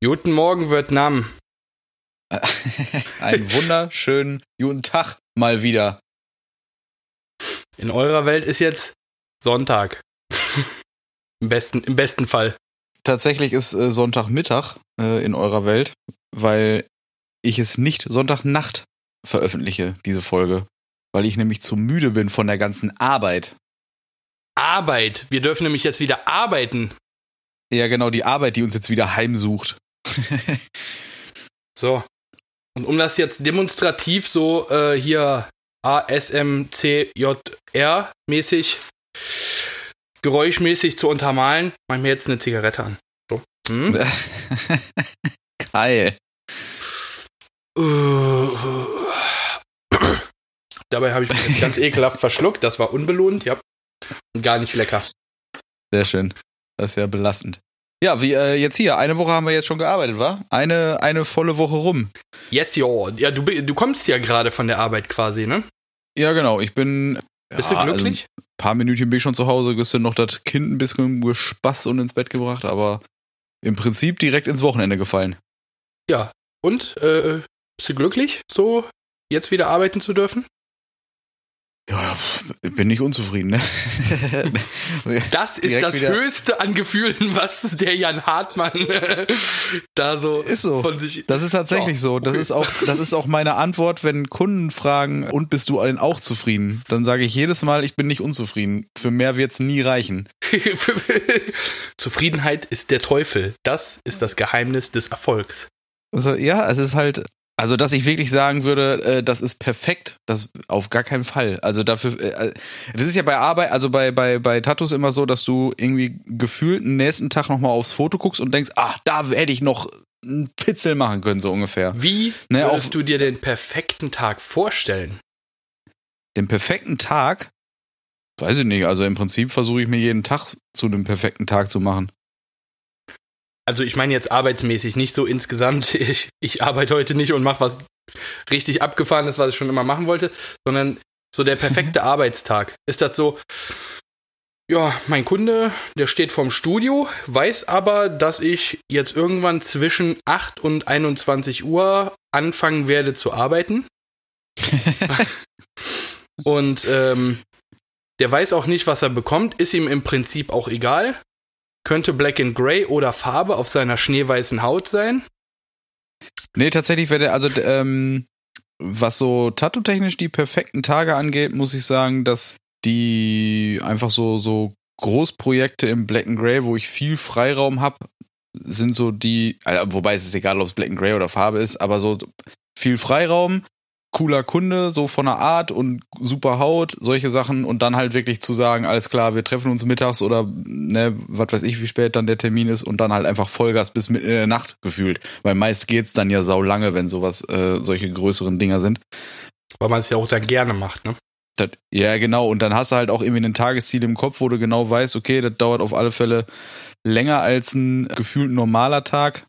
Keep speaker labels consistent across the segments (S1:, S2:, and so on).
S1: Guten Morgen, Vietnam.
S2: Einen wunderschönen guten Tag mal wieder.
S1: In eurer Welt ist jetzt Sonntag. Im besten, Im besten Fall.
S2: Tatsächlich ist äh, Sonntagmittag äh, in eurer Welt, weil ich es nicht Sonntagnacht veröffentliche, diese Folge. Weil ich nämlich zu müde bin von der ganzen Arbeit.
S1: Arbeit. Wir dürfen nämlich jetzt wieder arbeiten.
S2: Ja, genau, die Arbeit, die uns jetzt wieder heimsucht.
S1: so. Und um das jetzt demonstrativ so äh, hier ASMCJR mäßig, geräuschmäßig zu untermalen, mach ich mir jetzt eine Zigarette an. So. Hm?
S2: Geil.
S1: Dabei habe ich mich jetzt ganz ekelhaft verschluckt. Das war unbelohnt, ja. Und gar nicht lecker.
S2: Sehr schön. Das ist ja belastend. Ja, wie äh, jetzt hier. Eine Woche haben wir jetzt schon gearbeitet, wa? Eine, eine volle Woche rum.
S1: Yes, jo. Ja, du, du kommst ja gerade von der Arbeit quasi, ne?
S2: Ja, genau. Ich bin.
S1: Bist
S2: ja,
S1: du glücklich?
S2: Also ein paar Minütchen bin ich schon zu Hause, gestern noch das Kind ein bisschen gespaßt und ins Bett gebracht, aber im Prinzip direkt ins Wochenende gefallen.
S1: Ja. Und? Äh, bist du glücklich, so jetzt wieder arbeiten zu dürfen?
S2: Ja, bin nicht unzufrieden, ne?
S1: Das ist das Höchste an Gefühlen, was der Jan Hartmann da so,
S2: ist so
S1: von sich.
S2: Das ist tatsächlich oh, so. Das ist auch, das ist auch meine Antwort, wenn Kunden fragen, und bist du denn auch zufrieden? Dann sage ich jedes Mal, ich bin nicht unzufrieden. Für mehr wird's nie reichen.
S1: Zufriedenheit ist der Teufel. Das ist das Geheimnis des Erfolgs.
S2: Also, ja, es ist halt, also, dass ich wirklich sagen würde, äh, das ist perfekt, das auf gar keinen Fall. Also dafür, äh, das ist ja bei Arbeit, also bei, bei, bei Tattoos immer so, dass du irgendwie gefühlt den nächsten Tag nochmal aufs Foto guckst und denkst, ach, da hätte ich noch einen Fitzel machen können, so ungefähr.
S1: Wie ne, würdest du dir den perfekten Tag vorstellen?
S2: Den perfekten Tag? Weiß ich nicht. Also im Prinzip versuche ich mir jeden Tag zu einem perfekten Tag zu machen
S1: also ich meine jetzt arbeitsmäßig, nicht so insgesamt, ich, ich arbeite heute nicht und mache was richtig abgefahrenes, was ich schon immer machen wollte, sondern so der perfekte Arbeitstag. Ist das so, ja, mein Kunde, der steht vorm Studio, weiß aber, dass ich jetzt irgendwann zwischen 8 und 21 Uhr anfangen werde zu arbeiten. und ähm, der weiß auch nicht, was er bekommt, ist ihm im Prinzip auch egal. Könnte Black and Grey oder Farbe auf seiner schneeweißen Haut sein?
S2: Nee, tatsächlich wäre der, also ähm, was so tattoo-technisch die perfekten Tage angeht, muss ich sagen, dass die einfach so, so Großprojekte im Black and Grey, wo ich viel Freiraum habe, sind so die, also, wobei es ist egal, ob es Black and Grey oder Farbe ist, aber so viel Freiraum, cooler Kunde, so von der Art und super Haut, solche Sachen und dann halt wirklich zu sagen, alles klar, wir treffen uns mittags oder ne, was weiß ich, wie spät dann der Termin ist und dann halt einfach Vollgas bis mitten in der Nacht gefühlt, weil meist geht's dann ja sau lange, wenn sowas äh, solche größeren Dinger sind.
S1: Weil man es ja auch dann gerne macht, ne?
S2: Das, ja, genau. Und dann hast du halt auch irgendwie ein Tagesziel im Kopf, wo du genau weißt, okay, das dauert auf alle Fälle länger als ein gefühlt normaler Tag.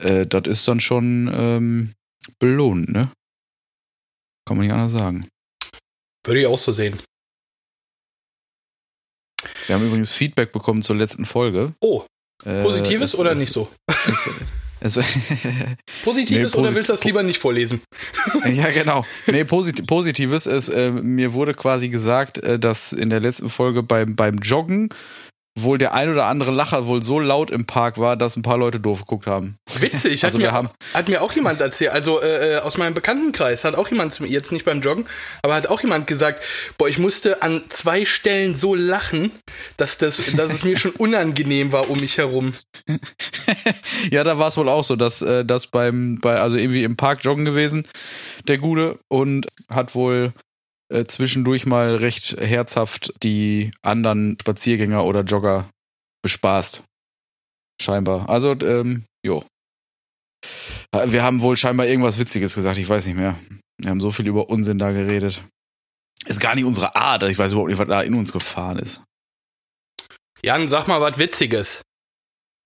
S2: Äh, das ist dann schon ähm, belohnt, ne? Kann man nicht anders sagen.
S1: Würde ich auch so sehen.
S2: Wir haben übrigens Feedback bekommen zur letzten Folge.
S1: Oh, äh, positives äh, oder es, nicht so? Es, es, positives nee, oder willst du das lieber nicht vorlesen?
S2: ja, genau. Nee, posit positives ist, äh, mir wurde quasi gesagt, äh, dass in der letzten Folge beim, beim Joggen wohl der ein oder andere Lacher wohl so laut im Park war, dass ein paar Leute doof geguckt haben.
S1: Witzig, also hat, mir, haben hat mir auch jemand erzählt, also äh, äh, aus meinem Bekanntenkreis, hat auch jemand, jetzt nicht beim Joggen, aber hat auch jemand gesagt, boah, ich musste an zwei Stellen so lachen, dass, das, dass es mir schon unangenehm war um mich herum.
S2: ja, da war es wohl auch so, dass äh, das beim, bei, also irgendwie im Park joggen gewesen, der Gute, und hat wohl äh, zwischendurch mal recht herzhaft die anderen Spaziergänger oder Jogger bespaßt. Scheinbar. Also, ähm, jo. Wir haben wohl scheinbar irgendwas Witziges gesagt, ich weiß nicht mehr. Wir haben so viel über Unsinn da geredet. Ist gar nicht unsere Art. Ich weiß überhaupt nicht, was da in uns gefahren ist.
S1: Jan, sag mal was Witziges.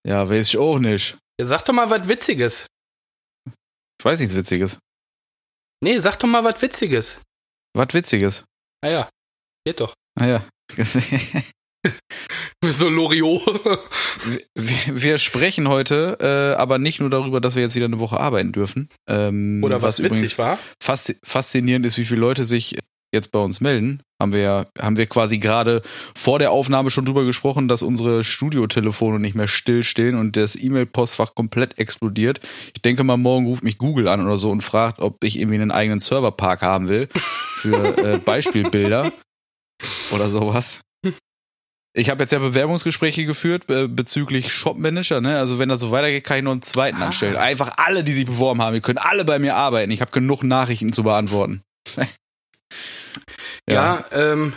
S2: Ja, weiß ich auch nicht.
S1: Ja, sag doch mal was Witziges.
S2: Ich weiß nichts Witziges.
S1: Nee, sag doch mal was Witziges.
S2: Was Witziges.
S1: Ah ja, geht doch.
S2: Ah ja.
S1: so Loriot.
S2: wir, wir, sprechen heute äh, aber nicht nur darüber, dass wir jetzt wieder eine Woche arbeiten dürfen.
S1: Ähm, Oder was, was übrigens war.
S2: faszinierend ist, wie viele Leute sich jetzt bei uns melden, haben wir haben wir quasi gerade vor der Aufnahme schon drüber gesprochen, dass unsere Studiotelefone nicht mehr stillstehen und das E-Mail-Postfach komplett explodiert. Ich denke mal, morgen ruft mich Google an oder so und fragt, ob ich irgendwie einen eigenen Serverpark haben will für äh, Beispielbilder oder sowas. Ich habe jetzt ja Bewerbungsgespräche geführt äh, bezüglich Shopmanager. Ne? Also wenn das so weitergeht, kann ich noch einen zweiten ah. anstellen. Einfach alle, die sich beworben haben, ihr könnt alle bei mir arbeiten. Ich habe genug Nachrichten zu beantworten.
S1: Ja, ja ähm,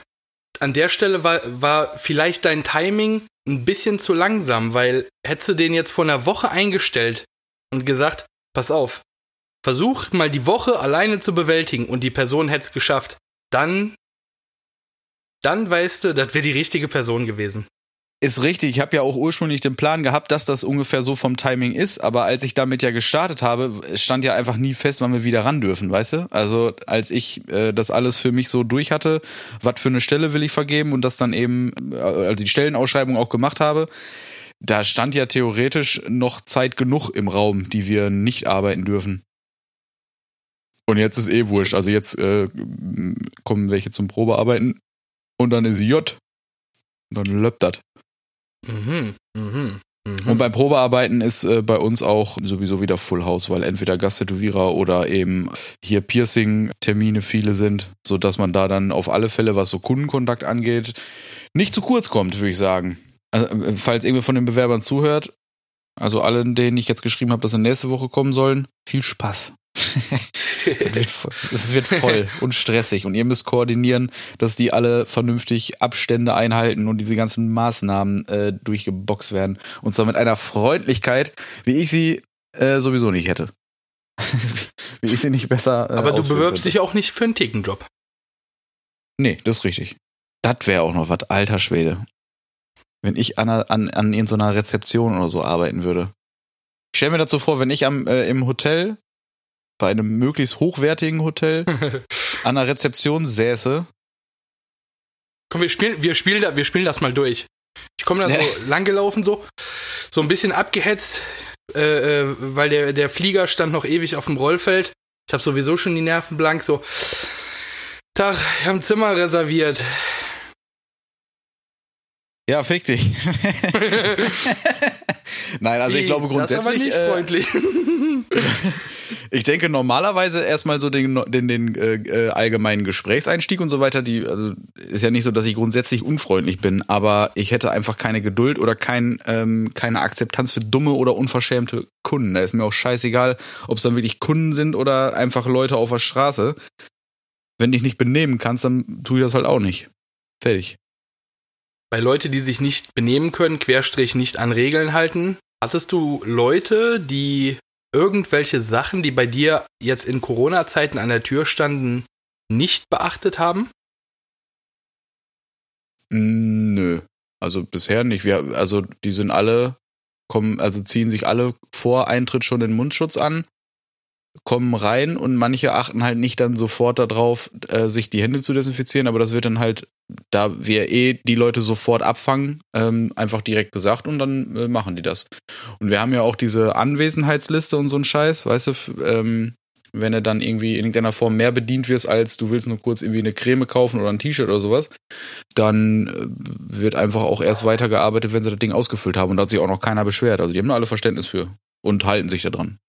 S1: an der Stelle war, war vielleicht dein Timing ein bisschen zu langsam, weil hättest du den jetzt vor einer Woche eingestellt und gesagt, pass auf, versuch mal die Woche alleine zu bewältigen und die Person hätte es geschafft, dann, dann weißt du, das wäre die richtige Person gewesen.
S2: Ist richtig. Ich habe ja auch ursprünglich den Plan gehabt, dass das ungefähr so vom Timing ist. Aber als ich damit ja gestartet habe, stand ja einfach nie fest, wann wir wieder ran dürfen, weißt du? Also als ich äh, das alles für mich so durch hatte, was für eine Stelle will ich vergeben und das dann eben, äh, also die Stellenausschreibung auch gemacht habe, da stand ja theoretisch noch Zeit genug im Raum, die wir nicht arbeiten dürfen. Und jetzt ist eh wurscht. Also jetzt äh, kommen welche zum Probearbeiten und dann ist J. Und dann löppt das. Mhm, mhm, mhm. Und beim Probearbeiten ist äh, bei uns auch sowieso wieder Full House, weil entweder Gasttätowierer oder eben hier Piercing-Termine viele sind, sodass man da dann auf alle Fälle, was so Kundenkontakt angeht, nicht zu kurz kommt, würde ich sagen. Also, äh, falls irgendwer von den Bewerbern zuhört, also allen, denen ich jetzt geschrieben habe, dass sie nächste Woche kommen sollen, viel Spaß. Es wird voll und stressig und ihr müsst koordinieren, dass die alle vernünftig Abstände einhalten und diese ganzen Maßnahmen äh, durchgeboxt werden. Und zwar mit einer Freundlichkeit, wie ich sie äh, sowieso nicht hätte. wie ich sie nicht besser.
S1: Äh, Aber du bewirbst könnte. dich auch nicht für einen Tickenjob.
S2: Nee, das ist richtig. Das wäre auch noch was, alter Schwede. Wenn ich an, an, an in so einer Rezeption oder so arbeiten würde. Ich stell mir dazu vor, wenn ich am, äh, im Hotel bei einem möglichst hochwertigen Hotel an der Rezeption säße.
S1: Komm, wir spielen, wir spielen, da, wir spielen das mal durch. Ich komme da so langgelaufen, so, so ein bisschen abgehetzt, äh, äh, weil der, der Flieger stand noch ewig auf dem Rollfeld. Ich habe sowieso schon die Nerven blank, so. Tag, ich habe ein Zimmer reserviert.
S2: Ja, fick dich. Nein, also ich glaube grundsätzlich.
S1: Das aber nicht äh, freundlich.
S2: ich denke normalerweise erstmal so den, den, den äh, allgemeinen Gesprächseinstieg und so weiter. Die, also ist ja nicht so, dass ich grundsätzlich unfreundlich bin, aber ich hätte einfach keine Geduld oder kein, ähm, keine Akzeptanz für dumme oder unverschämte Kunden. Da ist mir auch scheißegal, ob es dann wirklich Kunden sind oder einfach Leute auf der Straße. Wenn du dich nicht benehmen kannst, dann tue ich das halt auch nicht. Fertig
S1: bei Leute, die sich nicht benehmen können, Querstrich nicht an Regeln halten, hattest du Leute, die irgendwelche Sachen, die bei dir jetzt in Corona-Zeiten an der Tür standen, nicht beachtet haben?
S2: Nö. Also bisher nicht. Wir, also die sind alle, kommen, also ziehen sich alle vor Eintritt schon den Mundschutz an kommen rein und manche achten halt nicht dann sofort darauf, äh, sich die Hände zu desinfizieren, aber das wird dann halt, da wir eh die Leute sofort abfangen, ähm, einfach direkt gesagt und dann äh, machen die das. Und wir haben ja auch diese Anwesenheitsliste und so ein Scheiß, weißt du, ähm, wenn du dann irgendwie in irgendeiner Form mehr bedient wirst, als du willst nur kurz irgendwie eine Creme kaufen oder ein T-Shirt oder sowas, dann äh, wird einfach auch erst weitergearbeitet, wenn sie das Ding ausgefüllt haben und da hat sich auch noch keiner beschwert. Also die haben da alle Verständnis für und halten sich da dran.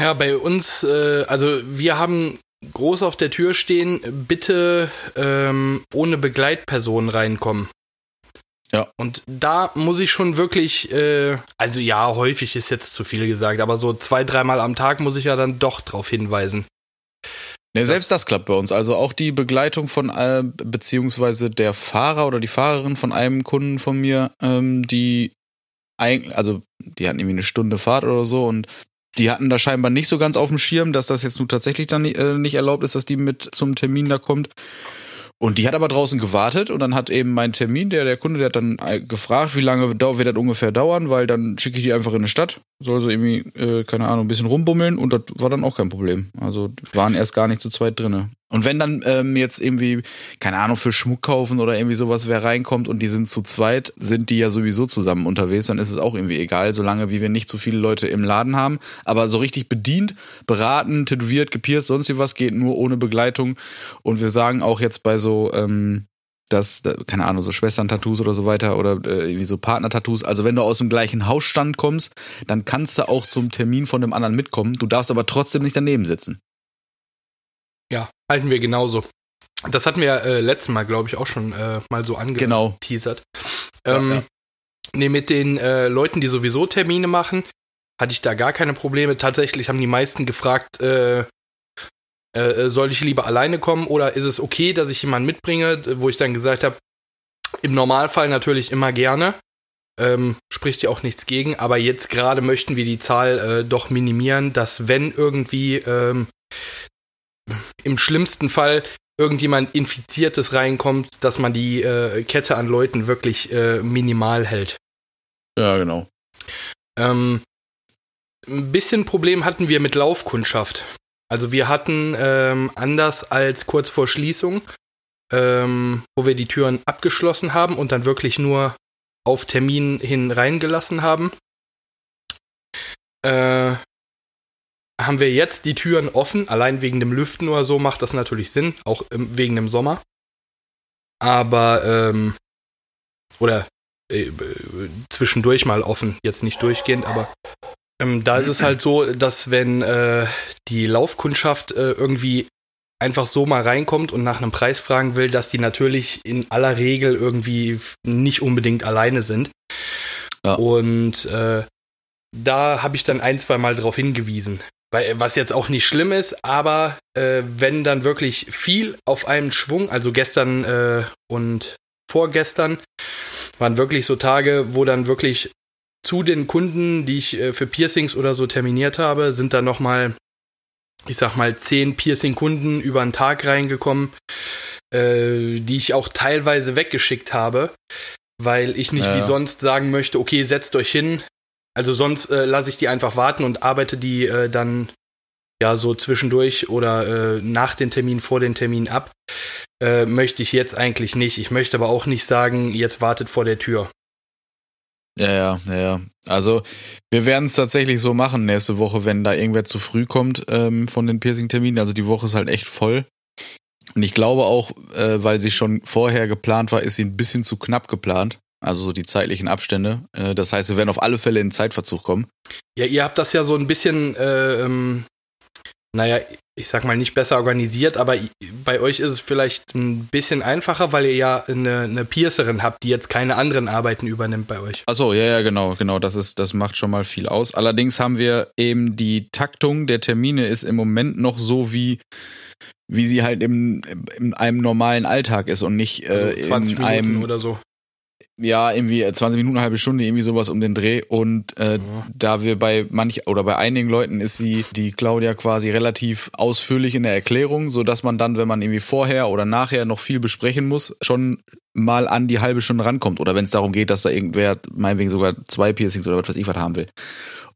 S1: Ja, bei uns, äh, also wir haben groß auf der Tür stehen, bitte ähm, ohne Begleitperson reinkommen. Ja. Und da muss ich schon wirklich, äh, also ja, häufig ist jetzt zu viel gesagt, aber so zwei, dreimal am Tag muss ich ja dann doch drauf hinweisen.
S2: Ne, selbst das klappt bei uns. Also auch die Begleitung von, äh, beziehungsweise der Fahrer oder die Fahrerin von einem Kunden von mir, ähm, die eigentlich, also die hatten irgendwie eine Stunde Fahrt oder so und die hatten da scheinbar nicht so ganz auf dem Schirm, dass das jetzt nun tatsächlich dann äh, nicht erlaubt ist, dass die mit zum Termin da kommt. Und die hat aber draußen gewartet und dann hat eben mein Termin, der, der Kunde, der hat dann äh, gefragt, wie lange wird das ungefähr dauern, weil dann schicke ich die einfach in eine Stadt, soll so irgendwie, äh, keine Ahnung, ein bisschen rumbummeln und das war dann auch kein Problem. Also waren erst gar nicht zu zweit drinne. Und wenn dann ähm, jetzt irgendwie, keine Ahnung, für Schmuck kaufen oder irgendwie sowas, wer reinkommt und die sind zu zweit, sind die ja sowieso zusammen unterwegs, dann ist es auch irgendwie egal, solange wie wir nicht zu viele Leute im Laden haben. Aber so richtig bedient, beraten, tätowiert, gepierst, sonst wie was geht nur ohne Begleitung. Und wir sagen auch jetzt bei so, ähm, das, keine Ahnung, so Schwestern-Tattoos oder so weiter oder äh, irgendwie so Partner-Tattoos. Also wenn du aus dem gleichen Hausstand kommst, dann kannst du auch zum Termin von dem anderen mitkommen. Du darfst aber trotzdem nicht daneben sitzen.
S1: Ja, halten wir genauso. Das hatten wir äh, letztes Mal, glaube ich, auch schon äh, mal so angeteasert. Genau. Ähm, ja, ja. Nee, mit den äh, Leuten, die sowieso Termine machen, hatte ich da gar keine Probleme. Tatsächlich haben die meisten gefragt, äh, äh, soll ich lieber alleine kommen oder ist es okay, dass ich jemanden mitbringe, wo ich dann gesagt habe, im Normalfall natürlich immer gerne. Ähm, spricht ja auch nichts gegen, aber jetzt gerade möchten wir die Zahl äh, doch minimieren, dass wenn irgendwie ähm, im schlimmsten Fall irgendjemand Infiziertes reinkommt, dass man die äh, Kette an Leuten wirklich äh, minimal hält.
S2: Ja, genau.
S1: Ähm, ein bisschen Problem hatten wir mit Laufkundschaft. Also wir hatten ähm, anders als kurz vor Schließung, ähm, wo wir die Türen abgeschlossen haben und dann wirklich nur auf Termin hin reingelassen haben, äh, haben wir jetzt die Türen offen, allein wegen dem Lüften oder so macht das natürlich Sinn, auch im, wegen dem Sommer. Aber, ähm, oder äh, zwischendurch mal offen, jetzt nicht durchgehend, aber ähm, da ist es halt so, dass wenn äh, die Laufkundschaft äh, irgendwie einfach so mal reinkommt und nach einem Preis fragen will, dass die natürlich in aller Regel irgendwie nicht unbedingt alleine sind. Ja. Und äh, da habe ich dann ein, zwei Mal drauf hingewiesen. Weil, was jetzt auch nicht schlimm ist, aber äh, wenn dann wirklich viel auf einem Schwung, also gestern äh, und vorgestern, waren wirklich so Tage, wo dann wirklich zu den Kunden, die ich äh, für Piercings oder so terminiert habe, sind dann nochmal, ich sag mal, zehn Piercing-Kunden über einen Tag reingekommen, äh, die ich auch teilweise weggeschickt habe, weil ich nicht ja. wie sonst sagen möchte, okay, setzt euch hin, also sonst äh, lasse ich die einfach warten und arbeite die äh, dann ja so zwischendurch oder äh, nach den Termin, vor den Termin ab. Äh, möchte ich jetzt eigentlich nicht. Ich möchte aber auch nicht sagen, jetzt wartet vor der Tür.
S2: Ja, ja, ja, ja. Also wir werden es tatsächlich so machen nächste Woche, wenn da irgendwer zu früh kommt ähm, von den Piercing-Terminen. Also die Woche ist halt echt voll. Und ich glaube auch, äh, weil sie schon vorher geplant war, ist sie ein bisschen zu knapp geplant also so die zeitlichen Abstände. Äh, das heißt, wir werden auf alle Fälle in Zeitverzug kommen.
S1: Ja, ihr habt das ja so ein bisschen, äh, ähm, naja, ich sag mal nicht besser organisiert, aber bei euch ist es vielleicht ein bisschen einfacher, weil ihr ja eine, eine Piercerin habt, die jetzt keine anderen Arbeiten übernimmt bei euch.
S2: Achso, ja, ja, genau, genau. Das ist, das macht schon mal viel aus. Allerdings haben wir eben die Taktung der Termine ist im Moment noch so wie wie sie halt im, in einem normalen Alltag ist und nicht äh, also 20 in Minuten einem
S1: oder so
S2: ja, irgendwie 20 äh, Minuten, eine halbe Stunde, irgendwie sowas um den Dreh. Und äh, ja. da wir bei manch oder bei einigen Leuten ist sie, die Claudia quasi relativ ausführlich in der Erklärung, so dass man dann, wenn man irgendwie vorher oder nachher noch viel besprechen muss, schon mal an die halbe Stunde rankommt. Oder wenn es darum geht, dass da irgendwer meinetwegen sogar zwei Piercings oder was weiß ich was haben will.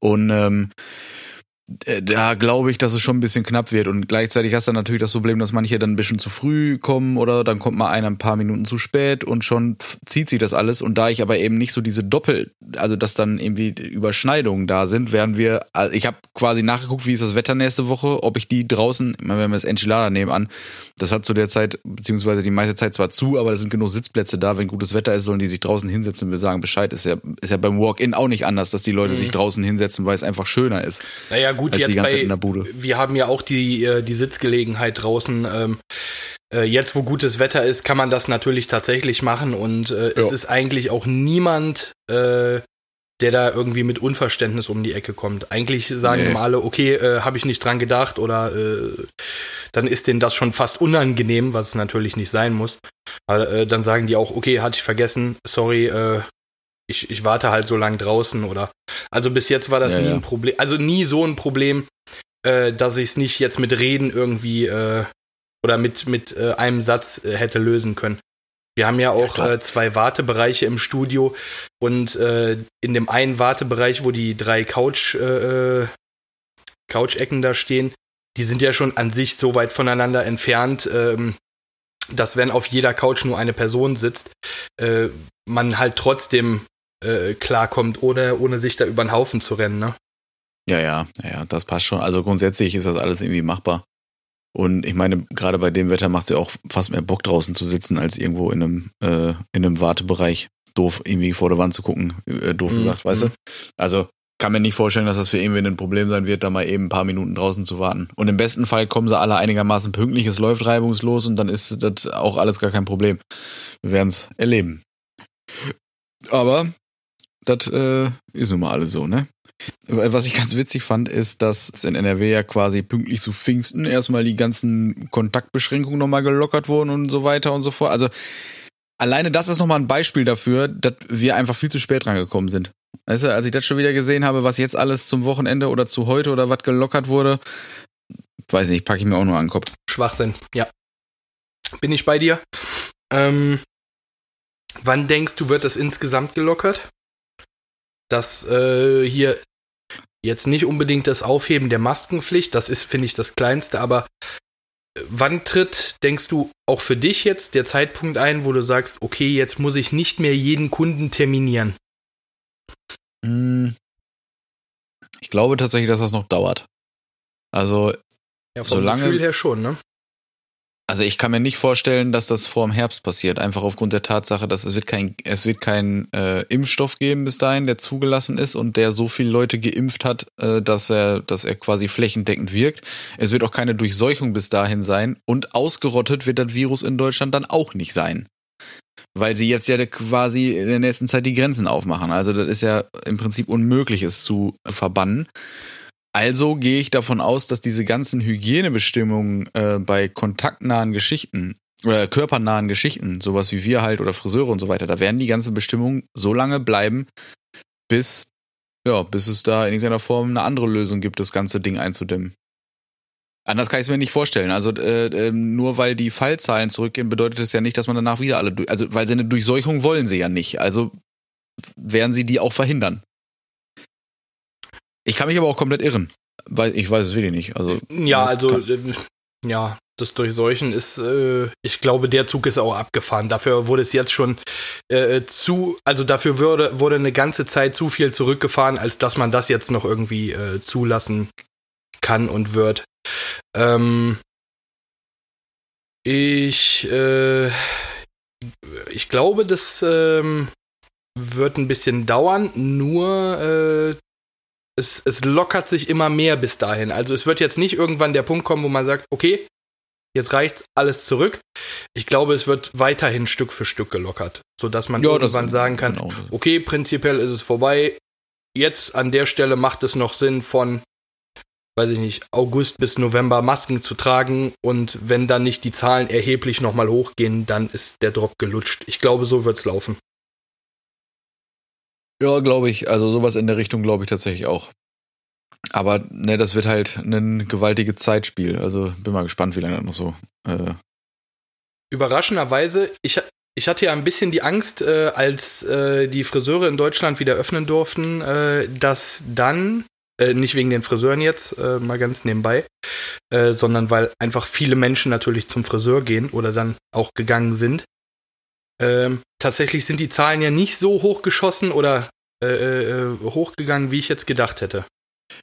S2: Und ähm, äh, da glaube ich, dass es schon ein bisschen knapp wird. Und gleichzeitig hast du dann natürlich das Problem, dass manche dann ein bisschen zu früh kommen oder dann kommt mal einer ein paar Minuten zu spät und schon zieht sich das alles. Und da ich aber eben nicht so diese Doppel, also dass dann irgendwie Überschneidungen da sind, werden wir, also ich habe quasi nachgeguckt, wie ist das Wetter nächste Woche, ob ich die draußen, wenn wir das Enchilada nehmen an, das hat zu der Zeit, beziehungsweise die meiste Zeit zwar zu, aber es sind genug Sitzplätze da. Wenn gutes Wetter ist, sollen die sich draußen hinsetzen und wir sagen Bescheid. Ist ja, ist ja beim Walk-In auch nicht anders, dass die Leute mhm. sich draußen hinsetzen, weil es einfach schöner ist.
S1: Naja, gut, jetzt bei, wir haben ja auch die, äh, die Sitzgelegenheit draußen. Ähm, äh, jetzt, wo gutes Wetter ist, kann man das natürlich tatsächlich machen und äh, es ist eigentlich auch niemand, äh, der da irgendwie mit Unverständnis um die Ecke kommt. Eigentlich sagen nee. immer alle, okay, äh, habe ich nicht dran gedacht oder äh, dann ist denen das schon fast unangenehm, was natürlich nicht sein muss. Aber, dann sagen die auch, okay, hatte ich vergessen, sorry, äh, ich, ich warte halt so lang draußen oder. Also bis jetzt war das ja, nie ja. ein Problem, also nie so ein Problem, äh, dass ich es nicht jetzt mit Reden irgendwie äh, oder mit, mit äh, einem Satz äh, hätte lösen können. Wir haben ja auch ja, äh, zwei Wartebereiche im Studio und äh, in dem einen Wartebereich, wo die drei Couch, Couch-Ecken da stehen, die sind ja schon an sich so weit voneinander entfernt, ähm, dass wenn auf jeder Couch nur eine Person sitzt, äh, man halt trotzdem äh, klarkommt, ohne, ohne sich da über den Haufen zu rennen, ne?
S2: Ja, ja, ja, das passt schon. Also grundsätzlich ist das alles irgendwie machbar. Und ich meine, gerade bei dem Wetter macht es ja auch fast mehr Bock draußen zu sitzen, als irgendwo in einem, äh, in einem Wartebereich doof irgendwie vor der Wand zu gucken, äh, doof mhm. gesagt, weißt du? Mhm. Also kann mir nicht vorstellen, dass das für irgendwen ein Problem sein wird, da mal eben ein paar Minuten draußen zu warten. Und im besten Fall kommen sie alle einigermaßen pünktlich, es läuft reibungslos und dann ist das auch alles gar kein Problem. Wir werden es erleben. Aber das äh, ist nun mal alles so, ne? Was ich ganz witzig fand, ist, dass in NRW ja quasi pünktlich zu Pfingsten erstmal die ganzen Kontaktbeschränkungen nochmal gelockert wurden und so weiter und so fort. Also alleine das ist nochmal ein Beispiel dafür, dass wir einfach viel zu spät rangekommen sind. Weißt du, als ich das schon wieder gesehen habe, was jetzt alles zum Wochenende oder zu heute oder was gelockert wurde, weiß nicht, packe ich mir auch nur an den Kopf.
S1: Schwachsinn, ja. Bin ich bei dir. Ähm, wann denkst du, wird das insgesamt gelockert? Dass äh, hier jetzt nicht unbedingt das Aufheben der Maskenpflicht, das ist, finde ich, das Kleinste, aber äh, wann tritt, denkst du, auch für dich jetzt der Zeitpunkt ein, wo du sagst, okay, jetzt muss ich nicht mehr jeden Kunden terminieren?
S2: Hm. Ich glaube tatsächlich, dass das noch dauert. Also,
S1: ja, vom solange, Gefühl her schon, ne?
S2: Also ich kann mir nicht vorstellen, dass das vor dem Herbst passiert, einfach aufgrund der Tatsache, dass es wird kein, es wird kein äh, Impfstoff geben bis dahin, der zugelassen ist und der so viele Leute geimpft hat, äh, dass er, dass er quasi flächendeckend wirkt. Es wird auch keine Durchseuchung bis dahin sein und ausgerottet wird das Virus in Deutschland dann auch nicht sein. Weil sie jetzt ja quasi in der nächsten Zeit die Grenzen aufmachen. Also das ist ja im Prinzip unmöglich, es zu verbannen. Also gehe ich davon aus, dass diese ganzen Hygienebestimmungen äh, bei kontaktnahen Geschichten oder körpernahen Geschichten, sowas wie wir halt oder Friseure und so weiter, da werden die ganzen Bestimmungen so lange bleiben, bis ja, bis es da in irgendeiner Form eine andere Lösung gibt, das ganze Ding einzudämmen. Anders kann ich es mir nicht vorstellen. Also äh, äh, nur weil die Fallzahlen zurückgehen, bedeutet es ja nicht, dass man danach wieder alle, also weil sie eine Durchseuchung wollen sie ja nicht. Also werden sie die auch verhindern. Ich kann mich aber auch komplett irren. Weil ich weiß es wirklich nicht. Also,
S1: ja, also äh, ja, das Durchseuchen ist, äh, ich glaube, der Zug ist auch abgefahren. Dafür wurde es jetzt schon äh, zu, also dafür wurde, wurde eine ganze Zeit zu viel zurückgefahren, als dass man das jetzt noch irgendwie äh, zulassen kann und wird. Ähm, ich, äh, ich glaube, das ähm, wird ein bisschen dauern, nur äh, es, es lockert sich immer mehr bis dahin. Also es wird jetzt nicht irgendwann der Punkt kommen, wo man sagt, okay, jetzt reicht's alles zurück. Ich glaube, es wird weiterhin Stück für Stück gelockert, sodass man ja, irgendwann sagen kann, genau. okay, prinzipiell ist es vorbei. Jetzt an der Stelle macht es noch Sinn von, weiß ich nicht, August bis November Masken zu tragen und wenn dann nicht die Zahlen erheblich nochmal hochgehen, dann ist der Drop gelutscht. Ich glaube, so wird's laufen.
S2: Ja, glaube ich. Also sowas in der Richtung glaube ich tatsächlich auch. Aber ne, das wird halt ein gewaltiges Zeitspiel. Also bin mal gespannt, wie lange das noch so. Äh
S1: Überraschenderweise, ich, ich hatte ja ein bisschen die Angst, äh, als äh, die Friseure in Deutschland wieder öffnen durften, äh, dass dann, äh, nicht wegen den Friseuren jetzt, äh, mal ganz nebenbei, sondern weil einfach viele Menschen natürlich zum Friseur gehen oder dann auch gegangen sind, ähm, tatsächlich sind die Zahlen ja nicht so hochgeschossen oder äh, äh, hochgegangen, wie ich jetzt gedacht hätte.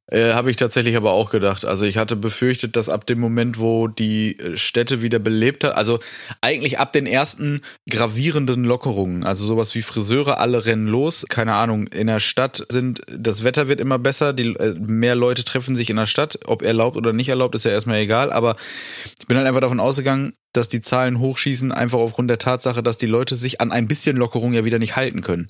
S2: Äh, Habe ich tatsächlich aber auch gedacht. Also ich hatte befürchtet, dass ab dem Moment, wo die äh, Städte wieder belebt hat, also eigentlich ab den ersten gravierenden Lockerungen, also sowas wie Friseure, alle rennen los, keine Ahnung, in der Stadt sind, das Wetter wird immer besser, die, äh, mehr Leute treffen sich in der Stadt, ob erlaubt oder nicht erlaubt, ist ja erstmal egal, aber ich bin halt einfach davon ausgegangen, dass die Zahlen hochschießen, einfach aufgrund der Tatsache, dass die Leute sich an ein bisschen Lockerung ja wieder nicht halten können.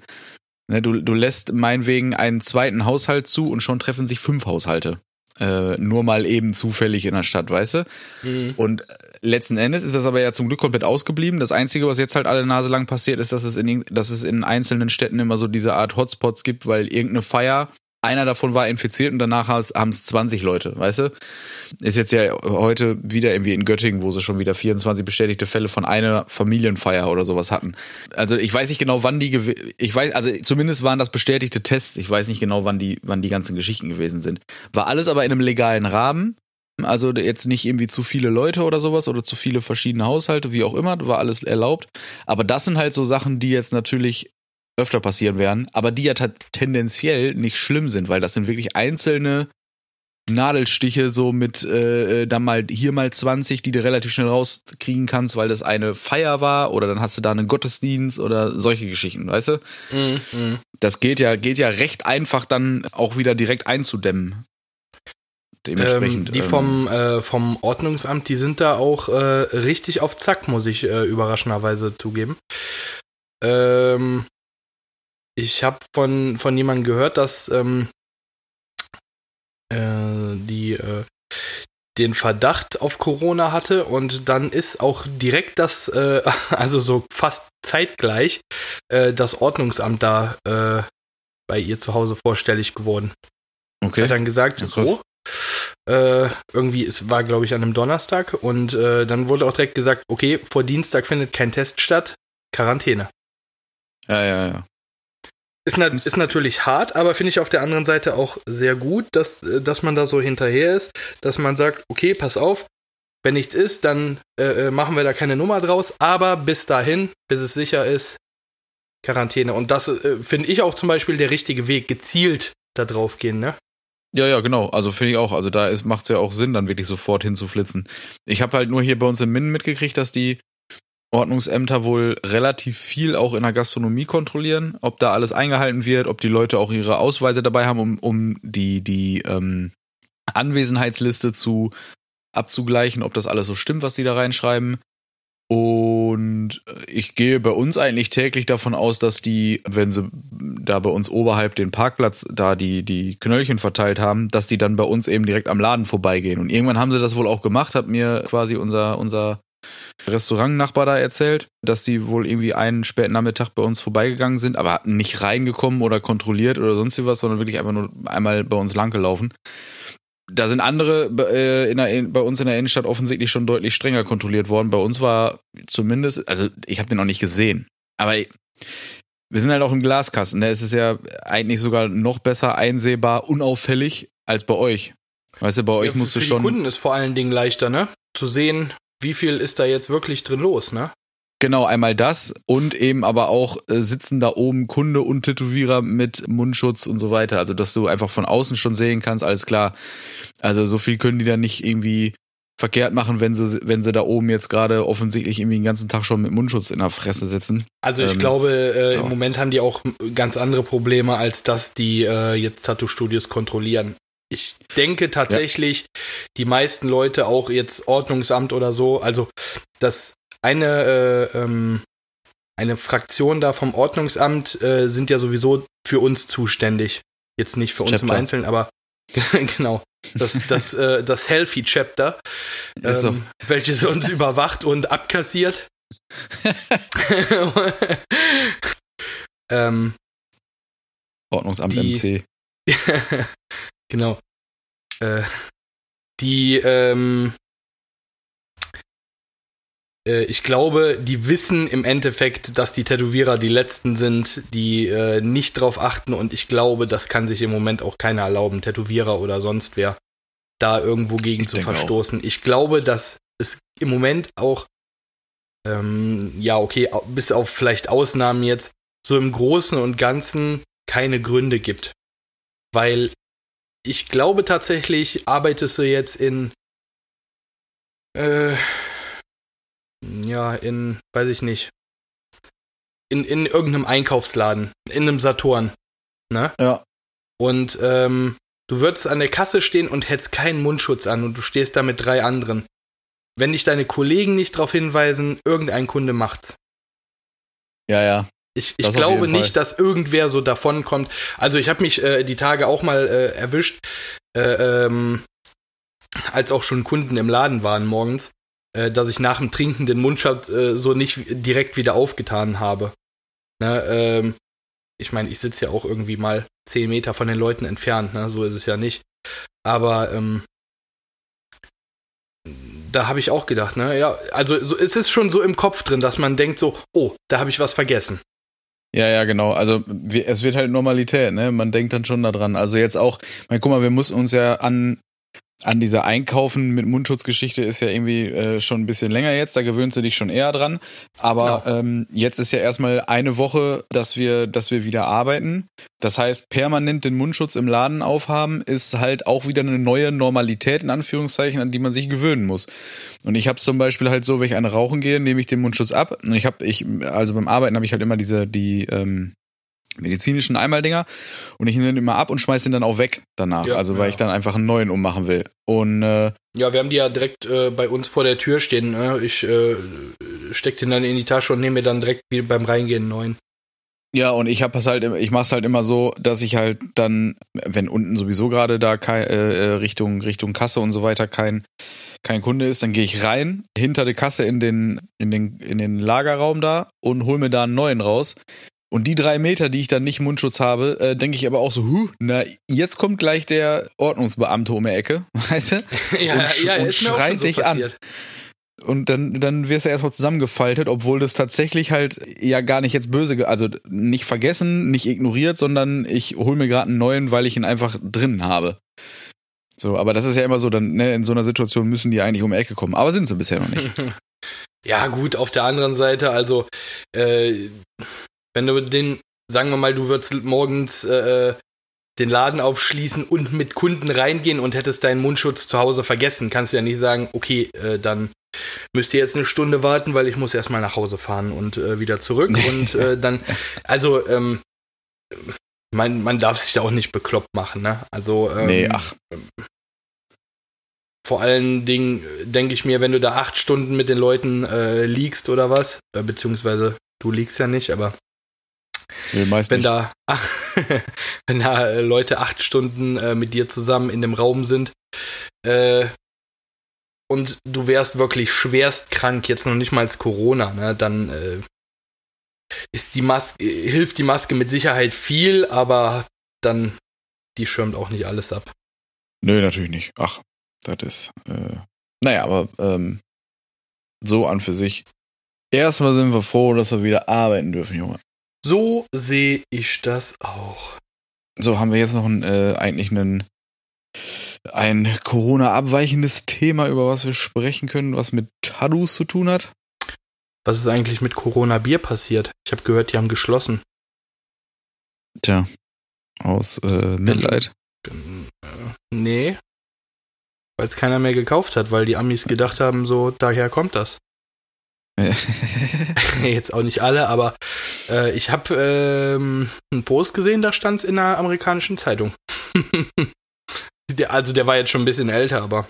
S2: Ne, du, du lässt meinetwegen einen zweiten Haushalt zu und schon treffen sich fünf Haushalte. Äh, nur mal eben zufällig in der Stadt, weißt du? Mhm. Und letzten Endes ist das aber ja zum Glück komplett ausgeblieben. Das Einzige, was jetzt halt alle Nase lang passiert, ist, dass es in, dass es in einzelnen Städten immer so diese Art Hotspots gibt, weil irgendeine Feier einer davon war infiziert und danach haben es 20 Leute, weißt du? Ist jetzt ja heute wieder irgendwie in Göttingen, wo sie schon wieder 24 bestätigte Fälle von einer Familienfeier oder sowas hatten. Also ich weiß nicht genau, wann die, ich weiß, also zumindest waren das bestätigte Tests. Ich weiß nicht genau, wann die, wann die ganzen Geschichten gewesen sind. War alles aber in einem legalen Rahmen. Also jetzt nicht irgendwie zu viele Leute oder sowas oder zu viele verschiedene Haushalte, wie auch immer, war alles erlaubt. Aber das sind halt so Sachen, die jetzt natürlich öfter passieren werden, aber die ja tendenziell nicht schlimm sind, weil das sind wirklich einzelne Nadelstiche so mit äh, äh dann mal hier mal 20, die du relativ schnell rauskriegen kannst, weil das eine Feier war oder dann hast du da einen Gottesdienst oder solche Geschichten, weißt du? Mm, mm. Das geht ja geht ja recht einfach dann auch wieder direkt einzudämmen.
S1: Dementsprechend. Ähm, die vom, äh, vom Ordnungsamt, die sind da auch äh, richtig auf Zack, muss ich äh, überraschenderweise zugeben. Ähm, ich habe von, von jemandem gehört, dass ähm, äh, die äh, den Verdacht auf Corona hatte und dann ist auch direkt das, äh, also so fast zeitgleich, äh, das Ordnungsamt da äh, bei ihr zu Hause vorstellig geworden. Okay. Hat dann gesagt, ja, so, äh, irgendwie, es war, glaube ich, an einem Donnerstag und äh, dann wurde auch direkt gesagt, okay, vor Dienstag findet kein Test statt, Quarantäne.
S2: Ja, ja, ja.
S1: Ist, na, ist natürlich hart, aber finde ich auf der anderen Seite auch sehr gut, dass, äh, dass man da so hinterher ist, dass man sagt, okay, pass auf, wenn nichts ist, dann äh, äh, machen wir da keine Nummer draus, aber bis dahin, bis es sicher ist, Quarantäne. Und das äh, finde ich auch zum Beispiel der richtige Weg, gezielt da drauf gehen, ne?
S2: Ja, ja, genau. Also finde ich auch. Also da macht es ja auch Sinn, dann wirklich sofort hinzuflitzen. Ich habe halt nur hier bei uns im Minden mitgekriegt, dass die Ordnungsämter wohl relativ viel auch in der Gastronomie kontrollieren, ob da alles eingehalten wird, ob die Leute auch ihre Ausweise dabei haben, um, um die, die ähm, Anwesenheitsliste zu abzugleichen, ob das alles so stimmt, was die da reinschreiben. Und ich gehe bei uns eigentlich täglich davon aus, dass die, wenn sie da bei uns oberhalb den Parkplatz da die, die Knöllchen verteilt haben, dass die dann bei uns eben direkt am Laden vorbeigehen. Und irgendwann haben sie das wohl auch gemacht, hat mir quasi unser, unser Restaurantnachbar da erzählt, dass sie wohl irgendwie einen späten Nachmittag bei uns vorbeigegangen sind, aber nicht reingekommen oder kontrolliert oder sonst was, sondern wirklich einfach nur einmal bei uns langgelaufen. Da sind andere äh, in der, bei uns in der Innenstadt offensichtlich schon deutlich strenger kontrolliert worden. Bei uns war zumindest, also ich habe den noch nicht gesehen, aber wir sind halt auch im Glaskasten. Da ist es ja eigentlich sogar noch besser einsehbar, unauffällig als bei euch. Weißt du, bei euch ja, musst du schon.
S1: Für Kunden ist vor allen Dingen leichter, ne? Zu sehen, wie viel ist da jetzt wirklich drin los, ne?
S2: Genau, einmal das und eben aber auch äh, sitzen da oben Kunde und Tätowierer mit Mundschutz und so weiter. Also, dass du einfach von außen schon sehen kannst, alles klar. Also, so viel können die dann nicht irgendwie verkehrt machen, wenn sie, wenn sie da oben jetzt gerade offensichtlich irgendwie den ganzen Tag schon mit Mundschutz in der Fresse sitzen.
S1: Also ich ähm, glaube, äh, ja. im Moment haben die auch ganz andere Probleme, als dass die äh, jetzt Tattoo-Studios kontrollieren ich denke tatsächlich, ja. die meisten Leute, auch jetzt Ordnungsamt oder so, also das eine, äh, ähm, eine Fraktion da vom Ordnungsamt äh, sind ja sowieso für uns zuständig. Jetzt nicht für uns im Einzelnen, aber genau. Das, das, äh, das Healthy Chapter, ähm, so. welches uns überwacht und abkassiert.
S2: ähm, Ordnungsamt die, MC.
S1: Genau. Äh, die, ähm, äh, ich glaube, die wissen im Endeffekt, dass die Tätowierer die letzten sind, die äh, nicht drauf achten und ich glaube, das kann sich im Moment auch keiner erlauben, Tätowierer oder sonst wer, da irgendwo gegen ich zu verstoßen. Auch. Ich glaube, dass es im Moment auch, ähm, ja, okay, bis auf vielleicht Ausnahmen jetzt, so im Großen und Ganzen keine Gründe gibt. Weil ich glaube tatsächlich, arbeitest du jetzt in, äh, ja, in, weiß ich nicht, in, in irgendeinem Einkaufsladen, in einem Saturn, ne?
S2: Ja.
S1: Und ähm, du würdest an der Kasse stehen und hättest keinen Mundschutz an und du stehst da mit drei anderen. Wenn dich deine Kollegen nicht darauf hinweisen, irgendein Kunde macht's.
S2: Ja, ja.
S1: Ich, ich glaube nicht, dass irgendwer so davonkommt. Also ich habe mich äh, die Tage auch mal äh, erwischt, äh, ähm, als auch schon Kunden im Laden waren morgens, äh, dass ich nach dem Trinken den Mundschutz äh, so nicht direkt wieder aufgetan habe. Ne, ähm, ich meine, ich sitze ja auch irgendwie mal zehn Meter von den Leuten entfernt, ne? so ist es ja nicht. Aber ähm, da habe ich auch gedacht, ne, ja, also so, es ist schon so im Kopf drin, dass man denkt so, oh, da habe ich was vergessen.
S2: Ja, ja, genau. Also es wird halt Normalität, ne? Man denkt dann schon daran. Also jetzt auch, mein, guck mal, wir mussten uns ja an an dieser Einkaufen mit Mundschutzgeschichte ist ja irgendwie äh, schon ein bisschen länger jetzt, da gewöhnst du dich schon eher dran. Aber genau. ähm, jetzt ist ja erstmal eine Woche, dass wir, dass wir wieder arbeiten. Das heißt, permanent den Mundschutz im Laden aufhaben, ist halt auch wieder eine neue Normalität, in Anführungszeichen, an die man sich gewöhnen muss. Und ich habe es zum Beispiel halt so, wenn ich eine rauchen gehe, nehme ich den Mundschutz ab. Und ich habe, ich, also beim Arbeiten habe ich halt immer diese, die, ähm, medizinischen Einmaldinger und ich nehme den immer ab und schmeiße den dann auch weg danach. Ja, also weil ja. ich dann einfach einen neuen ummachen will. Und äh,
S1: ja, wir haben die ja direkt äh, bei uns vor der Tür stehen. Ne? Ich äh, steck den dann in die Tasche und nehme mir dann direkt wie beim Reingehen einen neuen.
S2: Ja, und ich habe es halt, ich mache es halt immer so, dass ich halt dann, wenn unten sowieso gerade da kein, äh, äh, Richtung Richtung Kasse und so weiter kein kein Kunde ist, dann gehe ich rein hinter der Kasse in den in den in den Lagerraum da und hol mir da einen neuen raus. Und die drei Meter, die ich dann nicht Mundschutz habe, äh, denke ich aber auch so, huh, na, jetzt kommt gleich der Ordnungsbeamte um die Ecke, weißt du? ja, und, ja, und schreit so dich passiert. an. Und dann, dann wirst du erstmal zusammengefaltet, obwohl das tatsächlich halt ja gar nicht jetzt böse, also nicht vergessen, nicht ignoriert, sondern ich hole mir gerade einen neuen, weil ich ihn einfach drin habe. So, aber das ist ja immer so, dann, ne, in so einer Situation müssen die eigentlich um die Ecke kommen. Aber sind sie bisher noch nicht.
S1: ja, gut, auf der anderen Seite, also äh, wenn du den, sagen wir mal, du würdest morgens äh, den Laden aufschließen und mit Kunden reingehen und hättest deinen Mundschutz zu Hause vergessen, kannst du ja nicht sagen, okay, äh, dann müsst ihr jetzt eine Stunde warten, weil ich muss erstmal nach Hause fahren und äh, wieder zurück. und äh, dann, also, ähm, man, man darf sich da auch nicht bekloppt machen, ne? Also, ähm, nee, ach. Vor allen Dingen denke ich mir, wenn du da acht Stunden mit den Leuten äh, liegst oder was, äh, beziehungsweise du liegst ja nicht, aber Nee, wenn nicht. da, ach, wenn da äh, Leute acht Stunden äh, mit dir zusammen in dem Raum sind äh, und du wärst wirklich schwerst krank, jetzt noch nicht mal als Corona, ne, dann äh, ist die Maske, hilft die Maske mit Sicherheit viel, aber dann, die schirmt auch nicht alles ab.
S2: Nö, natürlich nicht. Ach, das ist, äh, naja, aber ähm, so an für sich. Erstmal sind wir froh, dass wir wieder arbeiten dürfen, Junge.
S1: So sehe ich das auch.
S2: So haben wir jetzt noch ein, äh, eigentlich einen, ein Corona-abweichendes Thema, über was wir sprechen können, was mit Tattoos zu tun hat.
S1: Was ist eigentlich mit Corona-Bier passiert? Ich habe gehört, die haben geschlossen.
S2: Tja, aus äh, Mitleid.
S1: Nee, weil es keiner mehr gekauft hat, weil die Amis gedacht haben, so daher kommt das. Jetzt auch nicht alle, aber äh, ich habe ähm, einen Post gesehen, da stand es in einer amerikanischen Zeitung. der, also der war jetzt schon ein bisschen älter, aber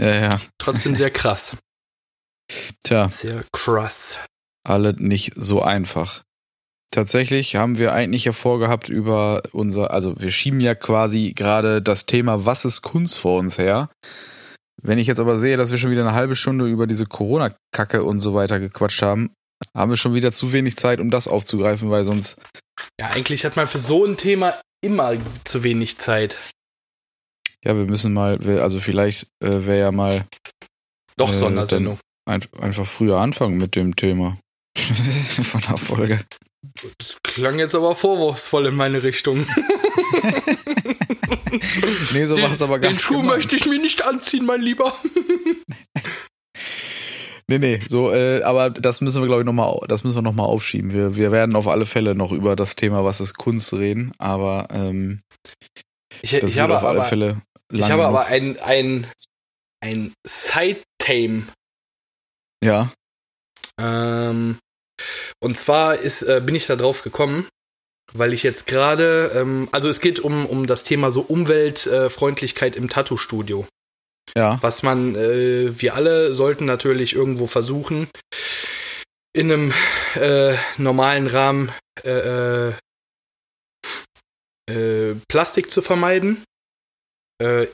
S2: ja, ja.
S1: trotzdem sehr krass.
S2: Tja.
S1: Sehr krass.
S2: Alle nicht so einfach. Tatsächlich haben wir eigentlich ja vorgehabt über unser, also wir schieben ja quasi gerade das Thema, was ist Kunst vor uns her. Wenn ich jetzt aber sehe, dass wir schon wieder eine halbe Stunde über diese Corona-Kacke und so weiter gequatscht haben, haben wir schon wieder zu wenig Zeit, um das aufzugreifen, weil sonst.
S1: Ja, eigentlich hat man für so ein Thema immer zu wenig Zeit.
S2: Ja, wir müssen mal, also vielleicht äh, wäre ja mal.
S1: Doch, äh, Sondersendung.
S2: Ein, einfach früher anfangen mit dem Thema. Von der Folge.
S1: Das klang jetzt aber vorwurfsvoll in meine Richtung.
S2: nee, so war es aber gar
S1: nicht. Den Schuh gemeint. möchte ich mir nicht anziehen, mein Lieber.
S2: nee, nee, so, äh, aber das müssen wir, glaube ich, nochmal, das müssen wir nochmal aufschieben. Wir, wir werden auf alle Fälle noch über das Thema, was ist Kunst, reden, aber ähm,
S1: ich, ich habe auf alle aber, Fälle. Ich habe aber ein, ein, ein Side-Tame.
S2: Ja.
S1: Ähm, und zwar ist, äh, bin ich da drauf gekommen, weil ich jetzt gerade, ähm, also es geht um, um das Thema so Umweltfreundlichkeit im Tattoo-Studio.
S2: Ja.
S1: Was man, äh, wir alle sollten natürlich irgendwo versuchen, in einem äh, normalen Rahmen äh, äh, äh Plastik zu vermeiden.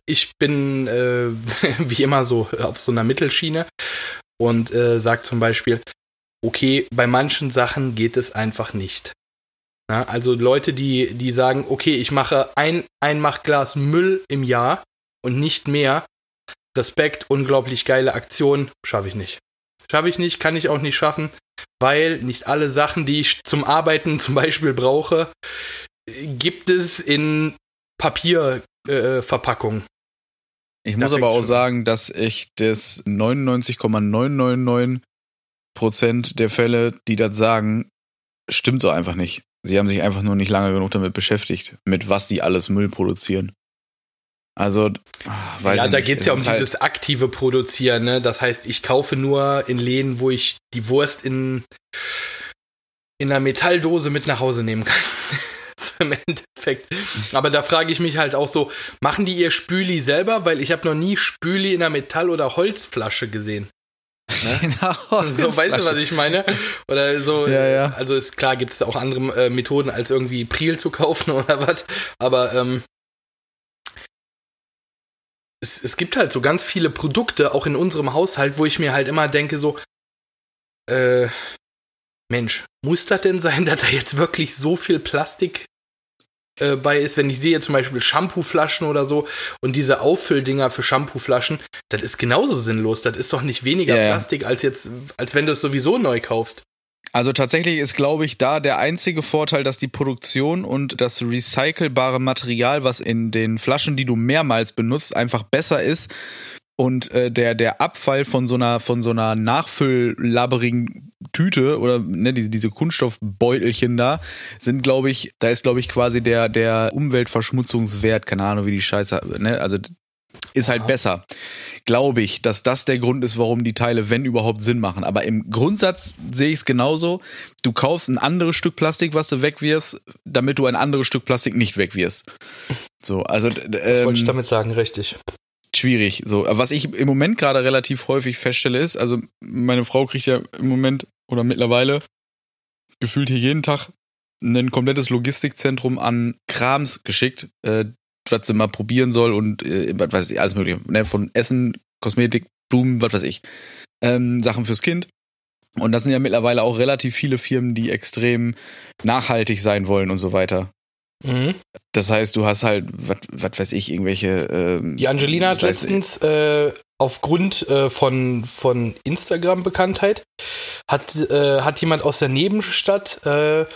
S1: Ich bin wie immer so auf so einer Mittelschiene und äh, sage zum Beispiel, okay, bei manchen Sachen geht es einfach nicht. Ja, also Leute, die, die sagen, okay, ich mache ein Einmachglas Müll im Jahr und nicht mehr. Respekt, unglaublich geile Aktion, schaffe ich nicht. Schaffe ich nicht, kann ich auch nicht schaffen, weil nicht alle Sachen, die ich zum Arbeiten zum Beispiel brauche, gibt es in Papierverpackung. Äh,
S2: Ich muss aber auch sagen, dass ich das 99,999 Prozent der Fälle, die das sagen, stimmt so einfach nicht. Sie haben sich einfach nur nicht lange genug damit beschäftigt, mit was sie alles Müll produzieren. Also,
S1: ah, weiß ja, da geht es ja um halt dieses aktive Produzieren. Ne? Das heißt, ich kaufe nur in Läden, wo ich die Wurst in, in einer Metalldose mit nach Hause nehmen kann. Im Endeffekt. Aber da frage ich mich halt auch so, machen die ihr Spüli selber? Weil ich habe noch nie Spüli in einer Metall- oder Holzflasche gesehen. Ne? Genau. So, weißt du, was ich meine? Oder so, ja, ja. also ist klar, gibt es auch andere äh, Methoden, als irgendwie Priel zu kaufen oder was. Aber ähm, es, es gibt halt so ganz viele Produkte, auch in unserem Haushalt, wo ich mir halt immer denke, so, äh, Mensch, muss das denn sein, dass da jetzt wirklich so viel Plastik äh, bei ist? Wenn ich sehe zum Beispiel Shampooflaschen oder so und diese Auffülldinger für Shampooflaschen, das ist genauso sinnlos. Das ist doch nicht weniger ja, Plastik als jetzt, als wenn du es sowieso neu kaufst.
S2: Also tatsächlich ist, glaube ich, da der einzige Vorteil, dass die Produktion und das recycelbare Material, was in den Flaschen, die du mehrmals benutzt, einfach besser ist. Und äh, der, der Abfall von so einer, von so einer nachfülllabberigen Tüte oder ne, diese, diese Kunststoffbeutelchen da sind, glaube ich, da ist, glaube ich, quasi der, der Umweltverschmutzungswert, keine Ahnung, wie die Scheiße, ne, also ist halt besser. Glaube ich, dass das der Grund ist, warum die Teile, wenn überhaupt, Sinn machen. Aber im Grundsatz sehe ich es genauso. Du kaufst ein anderes Stück Plastik, was du wegwirfst, damit du ein anderes Stück Plastik nicht wegwirfst. So, also. Ähm,
S1: was wollte ich ähm, damit sagen, richtig.
S2: Schwierig. So, was ich im Moment gerade relativ häufig feststelle, ist, also meine Frau kriegt ja im Moment oder mittlerweile gefühlt hier jeden Tag ein komplettes Logistikzentrum an Krams geschickt, äh, was sie mal probieren soll und äh, was weiß ich, alles mögliche. Ne? Von Essen, Kosmetik, Blumen, was weiß ich. Ähm, Sachen fürs Kind. Und das sind ja mittlerweile auch relativ viele Firmen, die extrem nachhaltig sein wollen und so weiter. Mhm. Das heißt, du hast halt, was weiß ich, irgendwelche.
S1: Ähm, die Angelina hat letztens äh, aufgrund äh, von, von Instagram-Bekanntheit hat, äh, hat jemand aus der Nebenstadt äh, äh,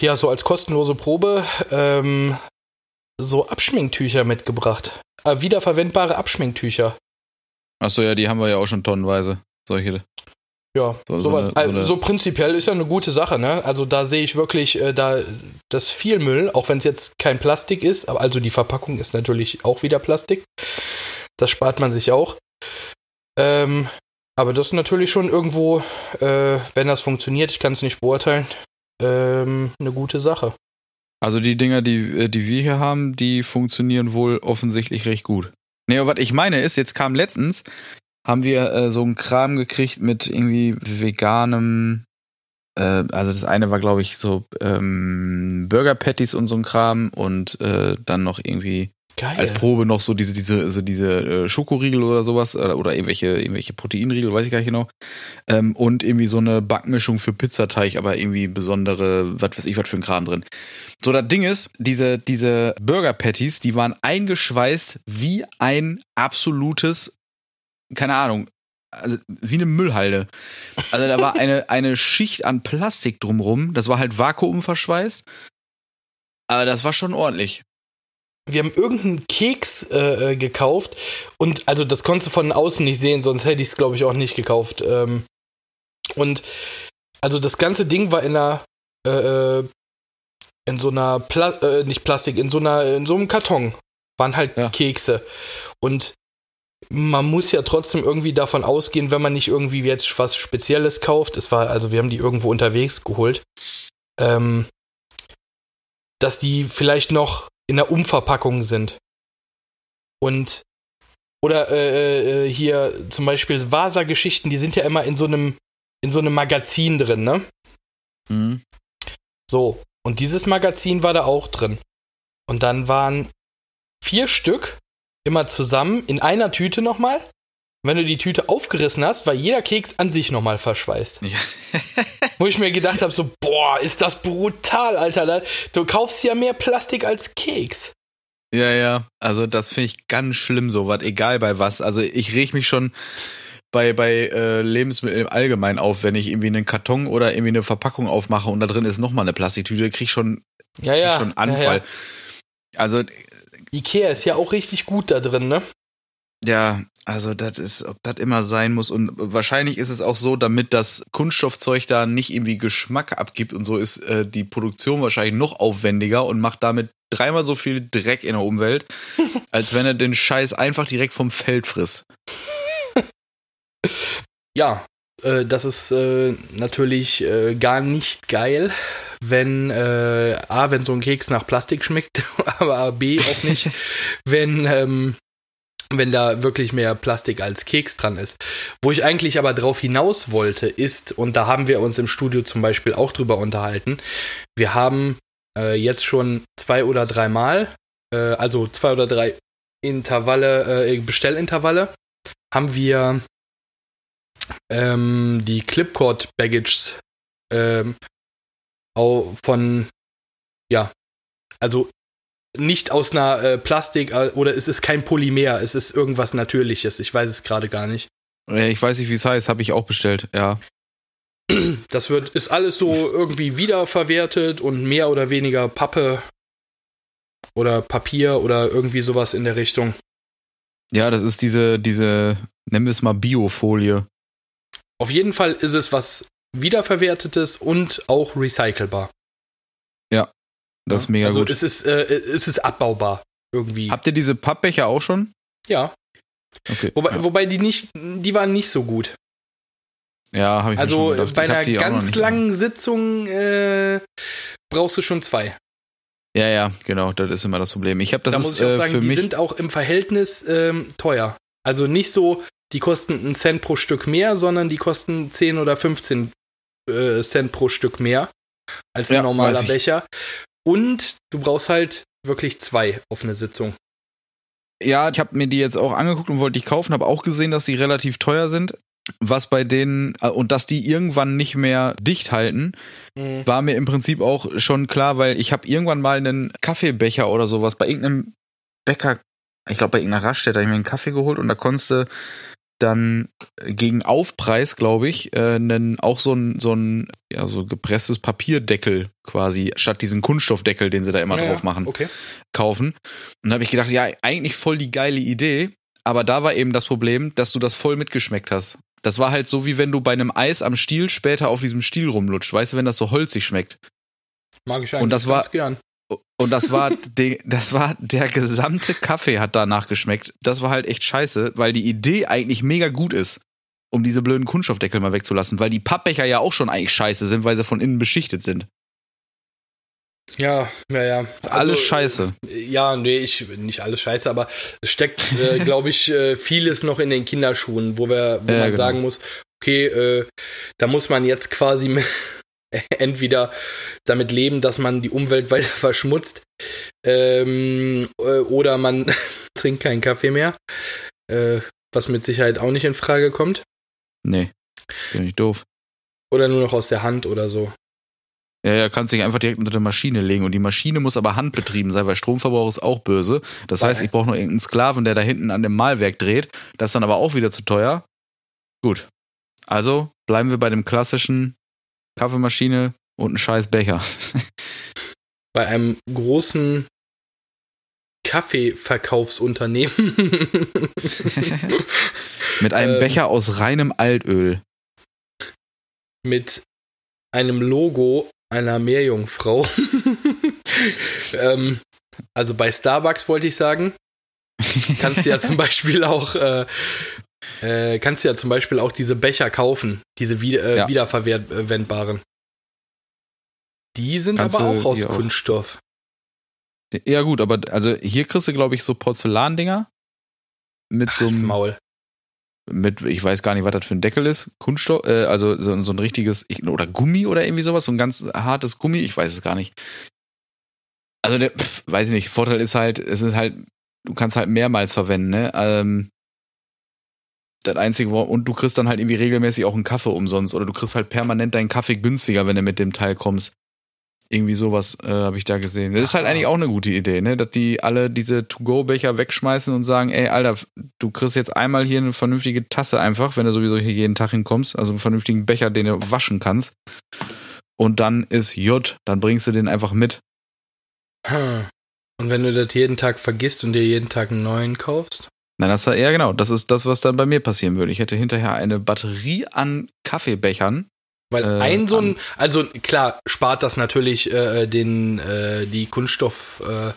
S1: ja so als kostenlose Probe ähm, so Abschminktücher mitgebracht. Äh, wiederverwendbare Abschminktücher.
S2: Achso, ja, die haben wir ja auch schon tonnenweise. Solche.
S1: Ja, so, so, eine, also, so, so prinzipiell ist ja eine gute Sache, ne? Also da sehe ich wirklich, äh, da das viel Müll, auch wenn es jetzt kein Plastik ist, aber also die Verpackung ist natürlich auch wieder Plastik. Das spart man sich auch. Ähm, aber das ist natürlich schon irgendwo, äh, wenn das funktioniert, ich kann es nicht beurteilen, ähm, eine gute Sache.
S2: Also die Dinger, die, äh, die wir hier haben, die funktionieren wohl offensichtlich recht gut. Nee, aber was ich meine ist, jetzt kam letztens, haben wir äh, so einen Kram gekriegt mit irgendwie veganem, äh, also das eine war, glaube ich, so ähm, Burger Patties und so ein Kram und äh, dann noch irgendwie Geil. Als Probe noch so diese, diese, also diese äh, Schokoriegel oder sowas oder, oder irgendwelche, irgendwelche Proteinriegel, weiß ich gar nicht genau. Ähm, und irgendwie so eine Backmischung für Pizzateig, aber irgendwie besondere, was weiß ich, was für ein Kram drin. So, das Ding ist, diese, diese Burger Patties, die waren eingeschweißt wie ein absolutes, keine Ahnung, also wie eine Müllhalde. Also da war eine, eine Schicht an Plastik drumrum. Das war halt Vakuumverschweiß. Aber das war schon ordentlich
S1: wir haben irgendeinen Keks äh, äh, gekauft und also das konntest du von außen nicht sehen, sonst hätte ich es glaube ich auch nicht gekauft. Ähm, und also das ganze Ding war in einer äh, äh, in so einer Pla äh, nicht Plastik, in so einer in so einem Karton waren halt ja. Kekse und man muss ja trotzdem irgendwie davon ausgehen, wenn man nicht irgendwie jetzt was Spezielles kauft. Es war also wir haben die irgendwo unterwegs geholt, ähm, dass die vielleicht noch in der Umverpackung sind. Und oder äh, äh, hier zum Beispiel Vasa-Geschichten, die sind ja immer in so einem in so einem Magazin drin, ne? Mhm. So, und dieses Magazin war da auch drin. Und dann waren vier Stück immer zusammen in einer Tüte nochmal. Wenn du die Tüte aufgerissen hast, war jeder Keks an sich nochmal verschweißt. Ja. Wo ich mir gedacht habe, so, boah, ist das brutal, Alter. Du kaufst ja mehr Plastik als Keks.
S2: Ja, ja. Also das finde ich ganz schlimm, so was, egal bei was. Also ich reg mich schon bei, bei äh, Lebensmitteln im Allgemeinen auf, wenn ich irgendwie einen Karton oder irgendwie eine Verpackung aufmache und da drin ist nochmal eine Plastiktüte, krieg ich schon, ja, ja. Krieg schon Anfall. Ja, ja. Also
S1: Ikea ist ja auch richtig gut da drin, ne?
S2: Ja, also das ist, ob das immer sein muss. Und wahrscheinlich ist es auch so, damit das Kunststoffzeug da nicht irgendwie Geschmack abgibt und so, ist äh, die Produktion wahrscheinlich noch aufwendiger und macht damit dreimal so viel Dreck in der Umwelt, als wenn er den Scheiß einfach direkt vom Feld frisst.
S1: Ja, äh, das ist äh, natürlich äh, gar nicht geil, wenn äh, A, wenn so ein Keks nach Plastik schmeckt, aber B auch nicht, wenn ähm, wenn da wirklich mehr Plastik als Keks dran ist. Wo ich eigentlich aber drauf hinaus wollte, ist, und da haben wir uns im Studio zum Beispiel auch drüber unterhalten, wir haben äh, jetzt schon zwei oder drei Mal, äh, also zwei oder drei Intervalle, äh, Bestellintervalle, haben wir ähm, die Clipcord Baggage ähm, von, ja, also nicht aus einer äh, Plastik äh, oder es ist kein Polymer, es ist irgendwas Natürliches. Ich weiß es gerade gar nicht.
S2: Ich weiß nicht, wie es heißt, habe ich auch bestellt, ja.
S1: Das wird, ist alles so irgendwie wiederverwertet und mehr oder weniger Pappe oder Papier oder irgendwie sowas in der Richtung.
S2: Ja, das ist diese, diese, nennen wir es mal Biofolie.
S1: Auf jeden Fall ist es was wiederverwertetes und auch recycelbar.
S2: Ja, das ist mega
S1: also
S2: gut.
S1: Also es ist, äh, es ist abbaubar irgendwie.
S2: Habt ihr diese Pappbecher auch schon?
S1: Ja.
S2: Okay.
S1: Wobei,
S2: ja.
S1: wobei die nicht, die waren nicht so gut.
S2: Ja, habe ich
S1: Also
S2: mir schon gedacht.
S1: bei einer ganz langen Sitzung äh, brauchst du schon zwei.
S2: Ja, ja, genau, das ist immer das Problem. Ich habe das
S1: da
S2: ist
S1: muss ich auch
S2: äh,
S1: sagen, die sind auch im Verhältnis ähm, teuer. Also nicht so, die kosten einen Cent pro Stück mehr, sondern die kosten 10 oder 15 äh, Cent pro Stück mehr als ein
S2: Ja,
S1: normaler. Becher. Und du brauchst halt wirklich zwei auf eine Sitzung.
S2: Ja, ich habe mir die jetzt auch angeguckt und wollte die kaufen, habe auch gesehen, dass die relativ teuer sind. Was bei denen äh, und dass die irgendwann nicht mehr dicht halten,
S1: Mhm.
S2: war mir im Prinzip auch schon klar, weil ich habe irgendwann mal einen Kaffeebecher oder sowas bei irgendeinem Bäcker, ich glaube bei irgendeiner Raststätte, habe ich mir einen Kaffee geholt und da konntest du dann gegen Aufpreis, glaube ich, äh, einen, auch so ein, so ein ja, so gepresstes Papierdeckel quasi, statt diesen Kunststoffdeckel, den sie da immer
S1: Ja,
S2: drauf machen
S1: Okay.
S2: kaufen. Und da habe ich gedacht, ja, eigentlich voll die geile Idee. Aber da war eben das Problem, dass du das voll mitgeschmeckt hast. Das war halt so, wie wenn du bei einem Eis am Stiel später auf diesem Stiel rumlutscht. Weißt du, wenn das so holzig schmeckt.
S1: Mag ich eigentlich
S2: Und das war-
S1: gern.
S2: Und das war, de, das war der gesamte Kaffee hat danach geschmeckt. Das war halt echt scheiße, weil die Idee eigentlich mega gut ist, um diese blöden Kunststoffdeckel mal wegzulassen, weil die Pappbecher ja auch schon eigentlich scheiße sind, weil sie von innen beschichtet sind.
S1: Ja, ja, ja.
S2: Ist alles
S1: Also,
S2: scheiße.
S1: Ja, nee, ich, nicht alles scheiße, aber es steckt, äh, glaube ich, äh, vieles noch in den Kinderschuhen, wo wir, wo
S2: Ja,
S1: man
S2: genau.
S1: sagen muss, okay, äh, da muss man jetzt quasi mit- entweder damit leben, dass man die Umwelt weiter verschmutzt, ähm, äh, oder man trinkt keinen Kaffee mehr, äh, was mit Sicherheit auch nicht in Frage kommt,
S2: Nee, bin ich doof.
S1: oder nur noch aus der Hand oder so.
S2: Ja, ja, kannst dich einfach direkt unter der Maschine legen. Und die Maschine muss aber handbetrieben sein, weil Stromverbrauch ist auch böse. Das heißt, ich brauche noch irgendeinen Sklaven, der da hinten an dem Malwerk dreht. Das ist dann aber auch wieder zu teuer. Gut. Also bleiben wir bei dem klassischen Kaffeemaschine und ein scheiß Becher.
S1: Bei einem großen Kaffeeverkaufsunternehmen.
S2: Mit einem
S1: Ähm.
S2: Becher aus reinem Altöl.
S1: mit einem Logo einer Meerjungfrau. ähm, also bei Starbucks wollte ich sagen, kannst du ja zum Beispiel auch äh, äh, kannst du ja zum Beispiel auch diese Becher kaufen, diese wie, äh,
S2: Ja.
S1: wiederverwendbaren. Die sind
S2: Kannst
S1: aber auch aus
S2: hier auch-
S1: Kunststoff.
S2: Ja gut, aber also hier kriegst du, glaube ich, so Porzellandinger. Mit so
S1: Halt's
S2: einem
S1: Maul.
S2: mit, ich weiß gar nicht, was das für ein Deckel ist, Kunststoff, äh, also so, so ein richtiges, ich, oder Gummi oder irgendwie sowas, so ein ganz hartes Gummi, ich weiß es gar nicht. Also, der, pf, weiß ich nicht, Vorteil ist halt, es ist halt, du kannst halt mehrmals verwenden, ne? Ähm, das einzige, und du kriegst dann halt irgendwie regelmäßig auch einen Kaffee umsonst oder du kriegst halt permanent deinen Kaffee günstiger, wenn du mit dem Teil kommst. Irgendwie sowas äh, habe ich da gesehen. Das ist halt
S1: Aha.
S2: eigentlich auch eine gute Idee, ne? Dass die alle diese To-Go-Becher wegschmeißen und sagen, ey, Alter, du kriegst jetzt einmal hier eine vernünftige Tasse einfach, wenn du sowieso hier jeden Tag hinkommst, also einen vernünftigen Becher, den du waschen kannst. Und dann ist J, dann bringst du den einfach mit.
S1: Hm. Und wenn du das jeden Tag vergisst und dir jeden Tag einen neuen kaufst?
S2: Nein, das war eher genau. Das ist das, was dann bei mir passieren würde. Ich hätte hinterher eine Batterie an Kaffeebechern.
S1: Weil äh, ein so ein, also klar, spart das natürlich äh, den, äh, die Kunststoff, äh,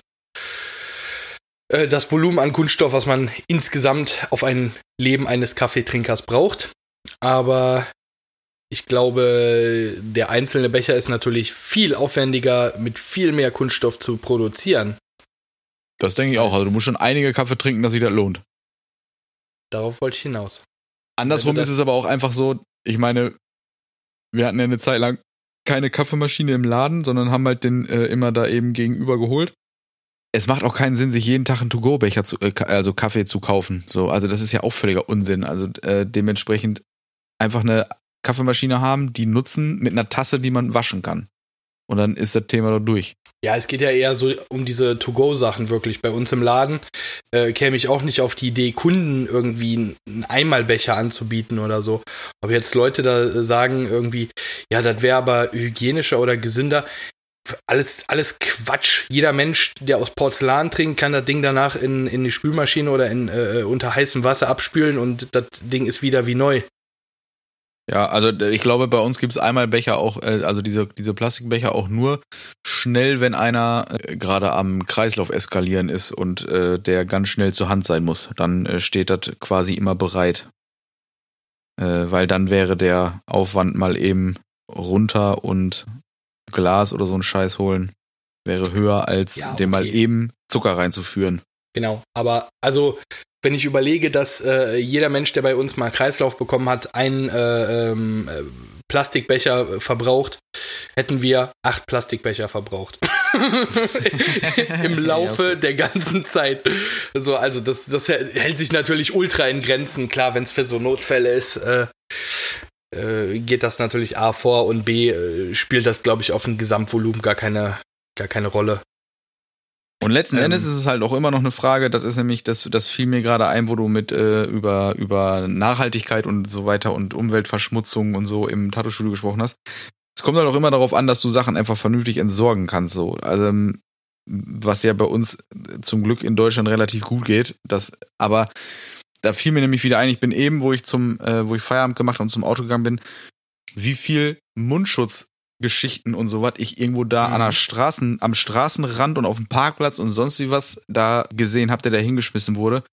S1: äh, das Volumen an Kunststoff, was man insgesamt auf ein Leben eines Kaffeetrinkers braucht. Aber ich glaube, der einzelne Becher ist natürlich viel aufwendiger, mit viel mehr Kunststoff zu produzieren.
S2: Das denke ich auch. Also du musst schon einige Kaffee trinken, dass sich das lohnt.
S1: Darauf wollte ich hinaus.
S2: Andersrum ist es aber auch einfach so, ich meine, wir hatten ja eine Zeit lang keine Kaffeemaschine im Laden, sondern haben halt den äh, immer da eben gegenüber geholt. Es macht auch keinen Sinn, sich jeden Tag einen To-Go-Becher, zu, äh, also Kaffee zu kaufen. So, also das ist ja auch völliger Unsinn. Also äh, dementsprechend einfach eine Kaffeemaschine haben, die nutzen mit einer Tasse, die man waschen kann. Und dann ist das Thema doch durch.
S1: Ja, es geht ja eher so um diese To-Go-Sachen wirklich. Bei uns im Laden äh, käme ich auch nicht auf die Idee, Kunden irgendwie einen Einmalbecher anzubieten oder so. Ob jetzt Leute da sagen irgendwie, ja, das wäre aber hygienischer oder gesünder. Alles, alles Quatsch. Jeder Mensch, der aus Porzellan trinkt, kann das Ding danach in, in die Spülmaschine oder in, äh, unter heißem Wasser abspülen und das Ding ist wieder wie neu.
S2: Ja, also ich glaube, bei uns gibt es einmal Becher auch, äh, also diese, diese Plastikbecher auch nur schnell, wenn einer äh, gerade am Kreislauf eskalieren ist und äh, der ganz schnell zur Hand sein muss. Dann äh, steht das quasi immer bereit. Äh, weil dann wäre der Aufwand mal eben runter und Glas oder so ein Scheiß holen, wäre höher, als ja, okay. dem mal eben Zucker reinzuführen.
S1: Genau, aber also wenn ich überlege, dass äh, jeder Mensch, der bei uns mal Kreislauf bekommen hat, einen äh, ähm, äh, Plastikbecher verbraucht, hätten wir acht Plastikbecher verbraucht. Im Laufe ja, okay. der ganzen Zeit. So, also das, das hält sich natürlich ultra in Grenzen. Klar, wenn es für so Notfälle ist, äh, äh, geht das natürlich A vor und B äh, spielt das, glaube ich, auf dem Gesamtvolumen gar keine, gar keine Rolle.
S2: Und letzten ähm, Endes ist es halt auch immer noch eine Frage, das ist nämlich, das, das fiel mir gerade ein, wo du mit äh, über, über Nachhaltigkeit und so weiter und Umweltverschmutzung und so im Tattoo-Studio gesprochen hast. Es kommt halt auch immer darauf an, dass du Sachen einfach vernünftig entsorgen kannst. So. Also, ähm, was ja bei uns zum Glück in Deutschland relativ gut geht. Das, aber da fiel mir nämlich wieder ein, ich bin eben, wo ich zum, äh, wo ich Feierabend gemacht und zum Auto gegangen bin, wie viel Mundschutz Geschichten und so was ich irgendwo da mhm. an der Straßen, am Straßenrand und auf dem Parkplatz und sonst wie was da gesehen habe, der da hingeschmissen wurde.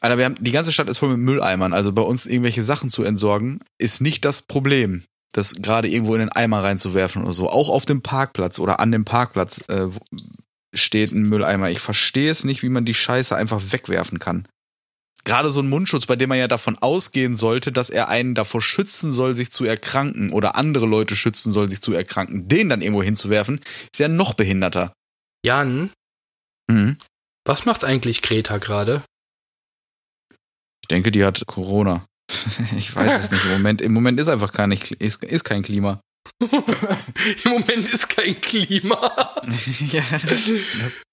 S2: Alter, wir haben, die ganze Stadt ist voll mit Mülleimern, also bei uns irgendwelche Sachen zu entsorgen, ist nicht das Problem, das gerade irgendwo in den Eimer reinzuwerfen oder so. Auch auf dem Parkplatz oder an dem Parkplatz äh, steht ein Mülleimer. Ich verstehe es nicht, wie man die Scheiße einfach wegwerfen kann gerade so ein Mundschutz, bei dem man ja davon ausgehen sollte, dass er einen davor schützen soll, sich zu erkranken oder andere Leute schützen soll, sich zu erkranken, den dann irgendwo hinzuwerfen, ist ja noch behinderter.
S1: Jan, mhm. was macht eigentlich Greta gerade?
S2: Ich denke, die hat Corona. ich weiß es nicht. Im Moment, im Moment ist einfach kein, ist, ist kein Klima.
S1: Im Moment ist kein Klima. ja.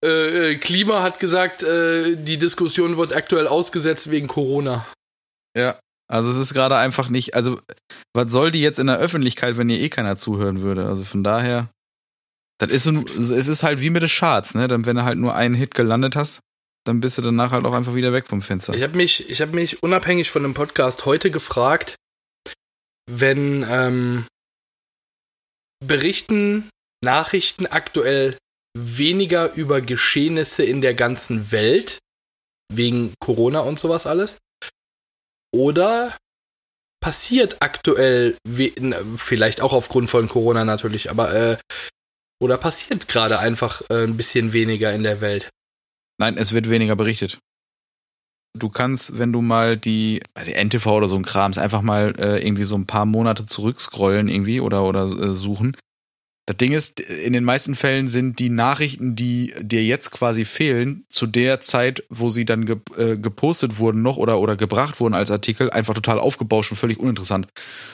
S1: Äh, äh, Klima hat gesagt, äh, die Diskussion wird aktuell ausgesetzt wegen Corona.
S2: Ja, also es ist gerade einfach nicht, also was soll die jetzt in der Öffentlichkeit, wenn ihr eh keiner zuhören würde? Also von daher, das ist so, es ist halt wie mit den Charts, ne? Dann, wenn du halt nur einen Hit gelandet hast, dann bist du danach halt auch einfach wieder weg vom Fenster.
S1: Ich habe mich, ich habe mich unabhängig von dem Podcast heute gefragt, wenn ähm, berichten Nachrichten aktuell weniger über Geschehnisse in der ganzen Welt, wegen Corona und sowas alles? Oder passiert aktuell, vielleicht auch aufgrund von Corona natürlich, aber äh, oder passiert gerade einfach äh, ein bisschen weniger in der Welt?
S2: Nein, es wird weniger berichtet. Du kannst, wenn du mal die, also NTV oder so ein Krams, einfach mal äh, irgendwie so ein paar Monate zurückscrollen irgendwie oder, oder äh, suchen. Das Ding ist, in den meisten Fällen sind die Nachrichten, die dir jetzt quasi fehlen, zu der Zeit, wo sie dann ge äh, gepostet wurden noch oder, oder gebracht wurden als Artikel, einfach total aufgebauscht und völlig uninteressant.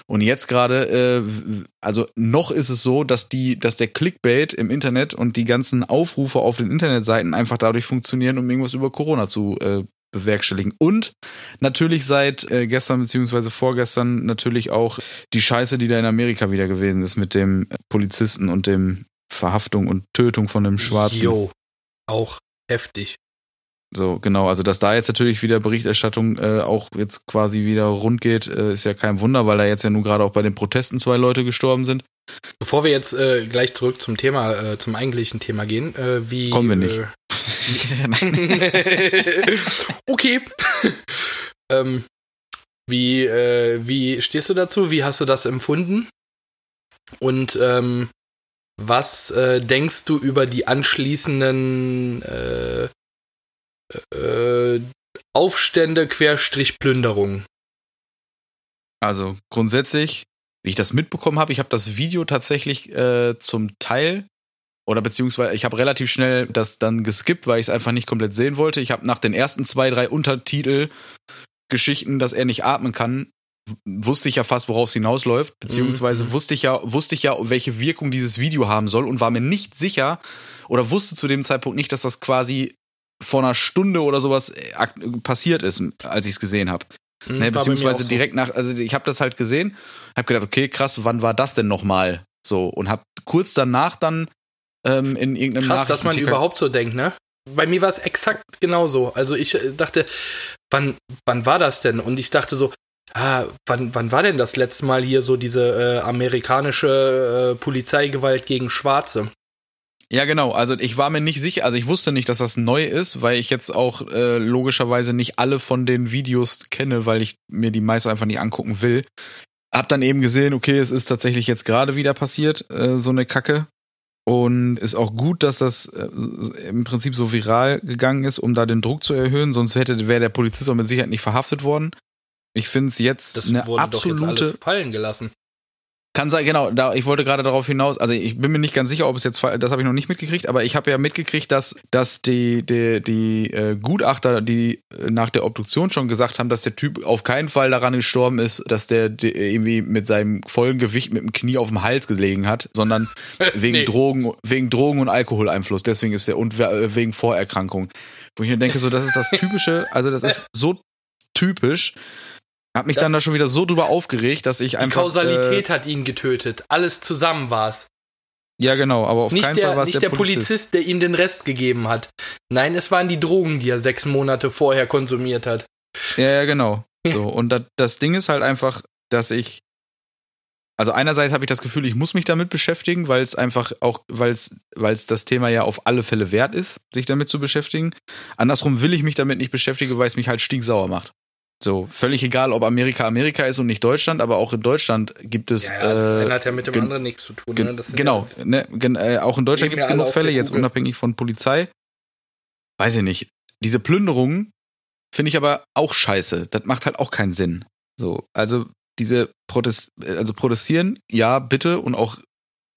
S2: Und jetzt gerade, äh, also noch ist es so, dass die, dass der Clickbait im Internet und die ganzen Aufrufe auf den Internetseiten einfach dadurch funktionieren, um irgendwas über Corona zu äh, bewerkstelligen. Und natürlich seit äh, gestern beziehungsweise vorgestern natürlich auch die Scheiße, die da in Amerika wieder gewesen ist mit dem Polizisten und dem Verhaftung und Tötung von dem Schwarzen. Jo.
S1: auch heftig.
S2: So, genau, also dass da jetzt natürlich wieder Berichterstattung äh, auch jetzt quasi wieder rund geht, äh, ist ja kein Wunder, weil da jetzt ja nun gerade auch bei den Protesten zwei Leute gestorben sind.
S1: Bevor wir jetzt äh, gleich zurück zum Thema, äh, zum eigentlichen Thema gehen, äh, wie.
S2: Kommen wir nicht.
S1: Okay. ähm, wie, äh, wie stehst du dazu? Wie hast du das empfunden? Und ähm, was äh, denkst du über die anschließenden äh, äh, Aufstände Querstrich Plünderung.
S2: Also grundsätzlich, wie ich das mitbekommen habe, ich habe das Video tatsächlich äh, zum Teil oder beziehungsweise ich habe relativ schnell das dann geskippt, weil ich es einfach nicht komplett sehen wollte. Ich habe nach den ersten zwei, drei Untertitel Geschichten, dass er nicht atmen kann, wusste ich ja fast, worauf es hinausläuft, beziehungsweise mhm. wusste ich ja, wusste ich ja, welche Wirkung dieses Video haben soll und war mir nicht sicher oder wusste zu dem Zeitpunkt nicht, dass das quasi vor einer Stunde oder sowas äh, passiert ist, als ich es gesehen habe. Mhm, ne, beziehungsweise direkt so. nach, also ich habe das halt gesehen, habe gedacht, okay, krass, wann war das denn nochmal? So und habe kurz danach dann ähm, in irgendeinem
S1: Krass, dass man überhaupt so denkt, ne? Bei mir war es exakt genauso. Also ich äh, dachte, wann, wann war das denn? Und ich dachte so, ah, wann, wann war denn das letzte Mal hier so diese äh, amerikanische äh, Polizeigewalt gegen Schwarze?
S2: Ja, genau. Also ich war mir nicht sicher, also ich wusste nicht, dass das neu ist, weil ich jetzt auch äh, logischerweise nicht alle von den Videos kenne, weil ich mir die meist einfach nicht angucken will. Hab dann eben gesehen, okay, es ist tatsächlich jetzt gerade wieder passiert, äh, so eine Kacke. Und ist auch gut, dass das äh, im Prinzip so viral gegangen ist, um da den Druck zu erhöhen, sonst hätte wäre der Polizist auch mit Sicherheit nicht verhaftet worden. Ich finde es jetzt
S1: das
S2: eine
S1: wurde
S2: absolute
S1: doch jetzt alles fallen gelassen.
S2: Kann sein, genau, da, ich wollte gerade darauf hinaus, also ich bin mir nicht ganz sicher, ob es jetzt, das habe ich noch nicht mitgekriegt, aber ich habe ja mitgekriegt, dass, dass die, die, die äh, Gutachter, die nach der Obduktion schon gesagt haben, dass der Typ auf keinen Fall daran gestorben ist, dass der die, irgendwie mit seinem vollen Gewicht mit dem Knie auf dem Hals gelegen hat, sondern wegen nee. Drogen, wegen Drogen und Alkoholeinfluss. Deswegen ist der, und wegen Vorerkrankung. Wo ich mir denke, so, das ist das Typische, also das ist so typisch, hab mich das dann da schon wieder so drüber aufgeregt, dass ich einfach.
S1: Die Kausalität äh, hat ihn getötet. Alles zusammen war's.
S2: Ja, genau, aber auf
S1: nicht
S2: keinen
S1: der,
S2: Fall war es
S1: Nicht
S2: der,
S1: der Polizist. Polizist, der ihm den Rest gegeben hat. Nein, es waren die Drogen, die er sechs Monate vorher konsumiert hat.
S2: Ja, ja, genau. So, und das, das Ding ist halt einfach, dass ich. Also einerseits habe ich das Gefühl, ich muss mich damit beschäftigen, weil es einfach auch, weil es, weil es das Thema ja auf alle Fälle wert ist, sich damit zu beschäftigen. Andersrum will ich mich damit nicht beschäftigen, weil es mich halt stinksauer macht. So, völlig egal, ob Amerika Amerika ist und nicht Deutschland, aber auch in Deutschland gibt es. Ja,
S1: das äh, hat ja mit dem anderen nichts zu tun. Ne?
S2: genau,
S1: ja,
S2: ne, gen, äh, auch in Deutschland gibt es genug Fälle, jetzt unabhängig von Polizei. Weiß ich nicht. Diese Plünderungen finde ich aber auch scheiße. Das macht halt auch keinen Sinn. So, also diese Protest, also protestieren, ja, bitte und auch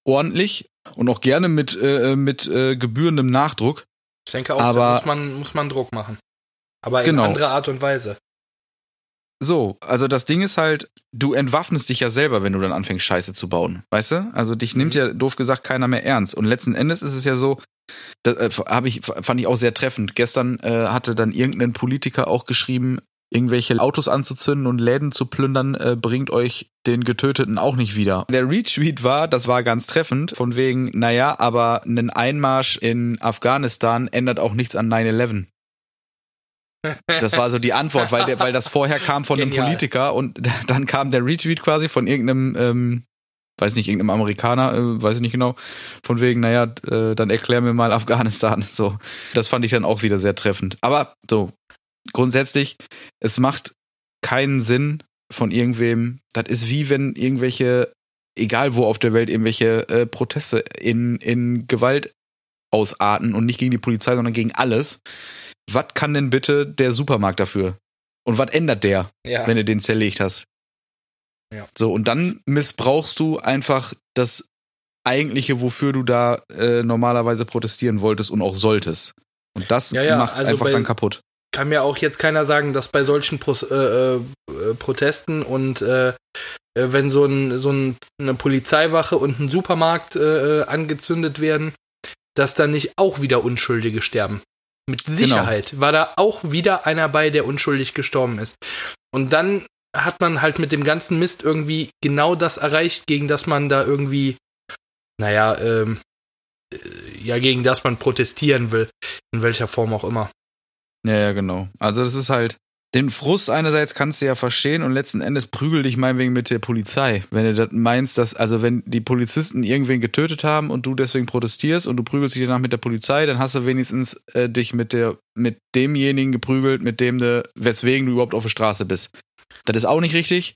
S2: ordentlich und auch gerne mit, äh, mit äh, gebührendem Nachdruck.
S1: Ich denke auch,
S2: aber,
S1: da muss man, muss man Druck machen. Aber in
S2: genau.
S1: anderer Art und Weise.
S2: So, also das Ding ist halt, du entwaffnest dich ja selber, wenn du dann anfängst, Scheiße zu bauen. Weißt du? Also dich nimmt mhm. ja, doof gesagt, keiner mehr ernst. Und letzten Endes ist es ja so, das äh, hab ich, fand ich auch sehr treffend. Gestern äh, hatte dann irgendein Politiker auch geschrieben, irgendwelche Autos anzuzünden und Läden zu plündern, äh, bringt euch den Getöteten auch nicht wieder. Der Retweet war, das war ganz treffend, von wegen, naja, aber ein Einmarsch in Afghanistan ändert auch nichts an 9-11. Das war so die Antwort, weil, der, weil das vorher kam von Genial. einem Politiker und dann kam der Retweet quasi von irgendeinem, ähm, weiß nicht, irgendeinem Amerikaner, äh, weiß ich nicht genau, von wegen, naja, äh, dann erklär mir mal Afghanistan. So, das fand ich dann auch wieder sehr treffend. Aber so, grundsätzlich, es macht keinen Sinn von irgendwem. Das ist wie wenn irgendwelche, egal wo auf der Welt, irgendwelche äh, Proteste in, in Gewalt ausarten und nicht gegen die Polizei, sondern gegen alles was kann denn bitte der Supermarkt dafür? Und was ändert der, ja. wenn du den zerlegt hast? Ja. So, und dann missbrauchst du einfach das eigentliche, wofür du da äh, normalerweise protestieren wolltest und auch solltest. Und das ja, ja. macht's also einfach dann kaputt.
S1: Kann mir auch jetzt keiner sagen, dass bei solchen Pro äh, äh, Protesten und äh, äh, wenn so, ein, so ein, eine Polizeiwache und ein Supermarkt äh, angezündet werden, dass da nicht auch wieder Unschuldige sterben. Mit genau. Sicherheit genau. war da auch wieder einer bei, der unschuldig gestorben ist. Und dann hat man halt mit dem ganzen Mist irgendwie genau das erreicht, gegen das man da irgendwie, naja, ähm, ja, gegen das man protestieren will, in welcher Form auch immer.
S2: Ja, ja, genau. Also das ist halt, den Frust einerseits kannst du ja verstehen und letzten Endes prügel dich meinetwegen mit der Polizei. Wenn du das meinst, dass, also wenn die Polizisten irgendwen getötet haben und du deswegen protestierst und du prügelst dich danach mit der Polizei, dann hast du wenigstens äh, dich mit der, mit demjenigen geprügelt, mit dem du, weswegen du überhaupt auf der Straße bist. Das ist auch nicht richtig.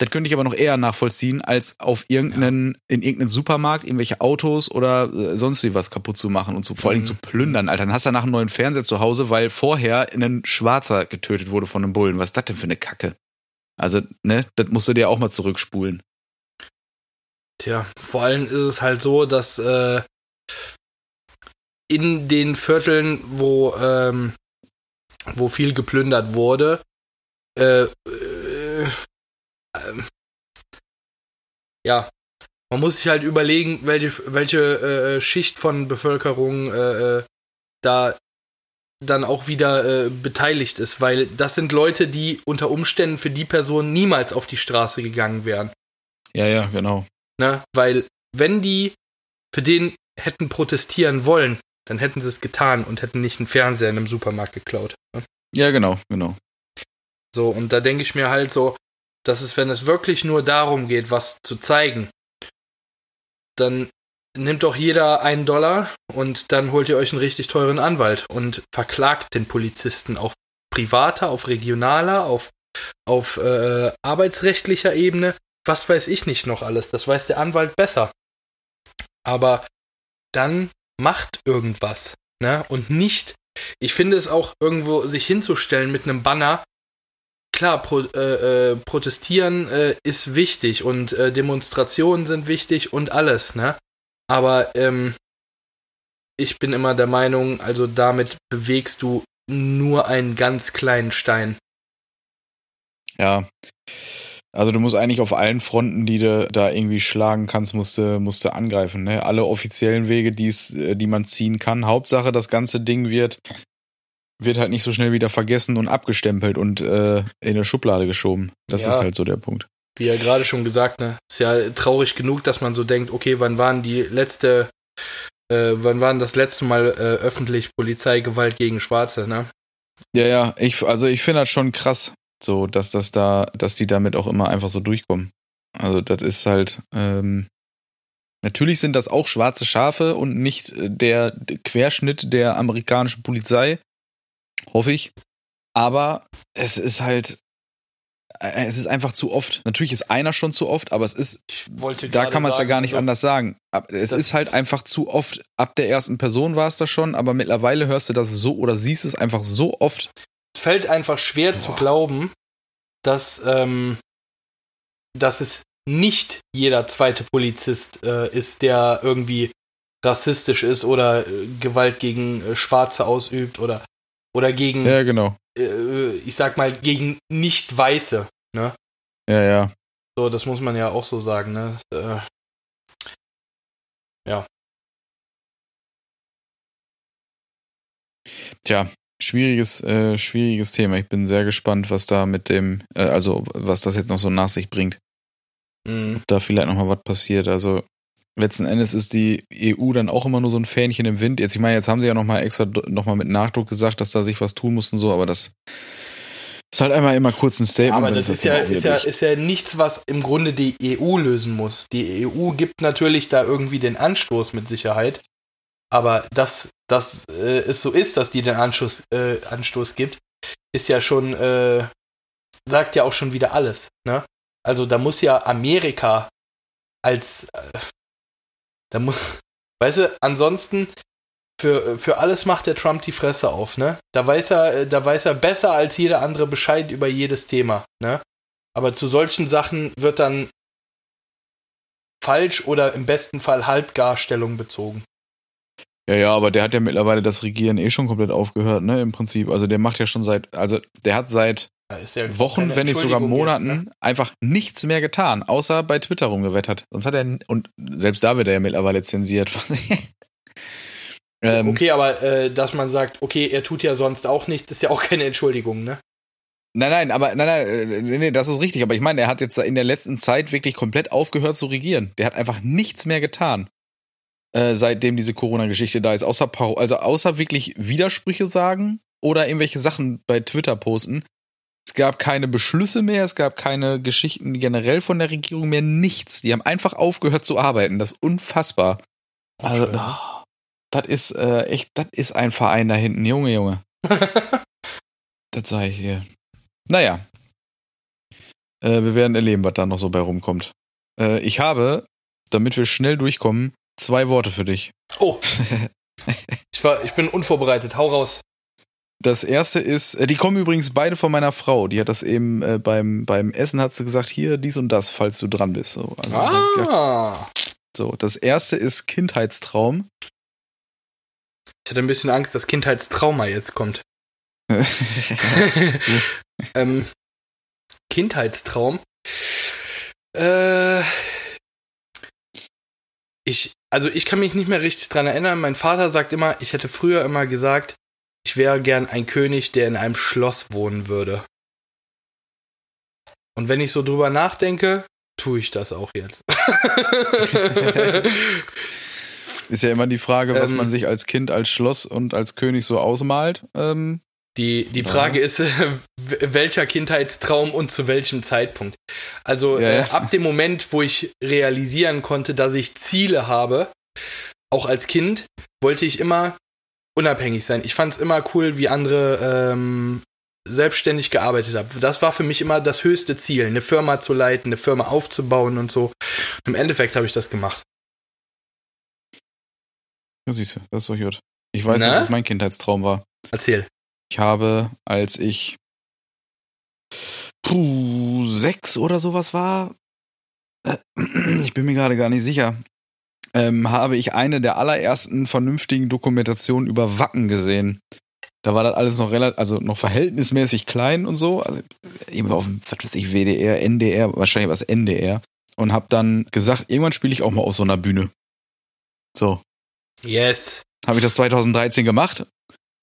S2: Das könnte ich aber noch eher nachvollziehen, als auf irgendeinen, in irgendeinen Supermarkt irgendwelche Autos oder äh, sonst wie was kaputt zu machen und zu, vor allen Dingen
S1: Mhm.
S2: zu plündern, Alter. Dann hast du danach einen neuen Fernseher zu Hause, weil vorher ein Schwarzer getötet wurde von einem Bullen. Was ist das denn für eine Kacke? Also, ne, das musst du dir auch mal zurückspulen.
S1: Tja, vor allem ist es halt so, dass äh, in den Vierteln, wo, ähm, wo viel geplündert wurde, äh, äh, ähm, ja, man muss sich halt überlegen, welche, welche äh, Schicht von Bevölkerung äh, äh, da dann auch wieder äh, beteiligt ist, weil das sind Leute, die unter Umständen für die Person niemals auf die Straße gegangen wären.
S2: Ja, ja, genau.
S1: Ne? Weil wenn die für den hätten protestieren wollen, dann hätten sie es getan und hätten nicht einen Fernseher in einem Supermarkt geklaut. Ne?
S2: Ja, genau, genau.
S1: So, und da denke ich mir halt so, dass es, wenn es wirklich nur darum geht, was zu zeigen, dann nimmt doch jeder einen Dollar und dann holt ihr euch einen richtig teuren Anwalt und verklagt den Polizisten auf privater, auf regionaler, auf, auf äh, arbeitsrechtlicher Ebene. Was weiß ich nicht noch alles. Das weiß der Anwalt besser. Aber dann macht irgendwas. Ne? Und nicht, ich finde es auch irgendwo, sich hinzustellen mit einem Banner. Klar, pro, äh, äh, protestieren äh, ist wichtig und äh, Demonstrationen sind wichtig und alles, ne? Aber ähm, ich bin immer der Meinung, also damit bewegst du nur einen ganz kleinen Stein.
S2: Ja. Also du musst eigentlich auf allen Fronten, die du da irgendwie schlagen kannst, musst du, musst du angreifen. Ne? Alle offiziellen Wege, die's, äh, die man ziehen kann. Hauptsache, das ganze Ding wird, wird halt nicht so schnell wieder vergessen und abgestempelt und äh, in eine Schublade geschoben. Das
S1: Ja.
S2: ist halt so der Punkt.
S1: Wie ja gerade schon gesagt, ne? Ist ja traurig genug, dass man so denkt, okay, wann waren die letzte, äh, wann waren das letzte Mal äh, öffentlich Polizeigewalt gegen Schwarze, ne?
S2: Ja, ja, ich, also ich finde das schon krass, so, dass das da, dass die damit auch immer einfach so durchkommen. Also das ist halt, ähm, natürlich sind das auch schwarze Schafe und nicht äh, der Querschnitt der amerikanischen Polizei, hoffe ich. Aber es ist halt, äh, es ist einfach zu oft. Natürlich ist einer schon zu oft, aber es ist,
S1: Ich wollte
S2: da kann man es ja gar nicht
S1: also,
S2: anders sagen. Es ist halt einfach zu oft. Ab der ersten Person war es das schon, aber mittlerweile hörst du das so oder siehst es einfach so oft.
S1: Es fällt einfach schwer zu
S2: Boah.
S1: glauben, dass, ähm, dass es nicht jeder zweite Polizist äh, ist, der irgendwie rassistisch ist oder äh, Gewalt gegen äh, Schwarze ausübt oder, oder gegen,
S2: Ja, genau.
S1: äh, ich sag mal, gegen Nicht-Weiße. Ne?
S2: Ja, ja.
S1: So, das muss man ja auch so sagen, ne? Äh,
S2: Tja, schwieriges, äh, schwieriges Thema. Ich bin sehr gespannt, was da mit dem, äh, also was das jetzt noch so nach sich bringt.
S1: mh.
S2: Ob da vielleicht nochmal was passiert. Also letzten Endes ist die EU dann auch immer nur so ein Fähnchen im Wind. Jetzt, ich meine, jetzt haben sie ja nochmal extra nochmal mit Nachdruck gesagt, dass da sich was tun muss und so, aber das ist halt einmal immer kurz ein Statement.
S1: Aber das ist
S2: Thema
S1: ja, ist, ja, ist ja nichts, was im Grunde die EU lösen muss. Die EU gibt natürlich da irgendwie den Anstoß mit Sicherheit. Aber dass das äh, es so ist, dass die den Anstoß, äh, Anstoß gibt, ist ja schon, äh, sagt ja auch schon wieder alles. Ne? Also da muss ja Amerika als, äh, da muss, weißt du, ansonsten für, für alles macht der Trump die Fresse auf, ne? Da weiß er, äh, da weiß er besser als jeder andere Bescheid über jedes Thema, ne? Aber zu solchen Sachen wird dann falsch oder im besten Fall halbgar Stellung bezogen.
S2: Ja, ja, aber der hat ja mittlerweile das Regieren eh schon komplett aufgehört, ne, im Prinzip. Also der macht ja schon seit, also der hat seit
S1: ja
S2: Wochen, wenn nicht sogar Monaten
S1: jetzt, ne?
S2: einfach nichts mehr getan, außer bei Twitter rumgewettert. Sonst hat er, und selbst da wird er ja mittlerweile zensiert. ähm,
S1: Okay, aber äh, dass man sagt, okay, er tut ja sonst auch nichts, ist ja auch keine Entschuldigung, ne?
S2: Nein, nein, aber nein, nein, äh, nee, nee, das ist richtig. Aber ich meine, er hat jetzt in der letzten Zeit wirklich komplett aufgehört zu regieren. Der hat einfach nichts mehr getan. äh, seitdem diese Corona-Geschichte da ist. Außer, also außer wirklich Widersprüche sagen oder irgendwelche Sachen bei Twitter posten. Es gab keine Beschlüsse mehr, es gab keine Geschichten generell von der Regierung mehr, nichts. Die haben einfach aufgehört zu arbeiten. Das ist unfassbar. Also, oh, das ist äh, echt, das ist ein Verein da hinten, Junge, Junge. das sei hier. Naja. Äh, wir werden erleben, was da noch so bei rumkommt. Äh, ich habe, damit wir schnell durchkommen, zwei Worte für dich.
S1: Oh. ich, war, ich bin unvorbereitet. Hau raus.
S2: Das erste ist, äh, die kommen übrigens beide von meiner Frau. Die hat das eben äh, beim, beim Essen hat sie gesagt, hier dies und das, falls du dran bist. So, also,
S1: ah.
S2: so, das erste ist Kindheitstraum.
S1: Ich hatte ein bisschen Angst, dass Kindheitstrauma jetzt kommt. ähm, Kindheitstraum. Äh, ich, also ich kann mich nicht mehr richtig dran erinnern. Mein Vater sagt immer, ich hätte früher immer gesagt, ich wäre gern ein König, der in einem Schloss wohnen würde. Und wenn ich so drüber nachdenke, tue ich das auch jetzt.
S2: Ist ja immer die Frage, was ähm, man sich als Kind als Schloss und als König so ausmalt. Ähm,
S1: die, die Frage ja. ist, welcher Kindheitstraum und zu welchem Zeitpunkt. Also ja, ja. Äh, ab dem Moment, wo ich realisieren konnte, dass ich Ziele habe, auch als Kind, wollte ich immer unabhängig sein. Ich fand es immer cool, wie andere ähm, selbstständig gearbeitet haben. Das war für mich immer das höchste Ziel, eine Firma zu leiten, eine Firma aufzubauen und so. Im Endeffekt habe ich das gemacht.
S2: Ja, siehst du, das ist doch gut. Ich weiß nicht, was mein Kindheitstraum war.
S1: Erzähl.
S2: Ich habe, als ich puh, sechs oder sowas war, äh, ich bin mir gerade gar nicht sicher, ähm, habe ich eine der allerersten vernünftigen Dokumentationen über Wacken gesehen. Da war das alles noch relativ, also noch verhältnismäßig klein und so. Also eben auf dem, was weiß ich, WDR, NDR, wahrscheinlich was NDR. Und hab dann gesagt, irgendwann spiele ich auch mal auf so einer Bühne. So.
S1: Yes.
S2: Habe ich das 2013 gemacht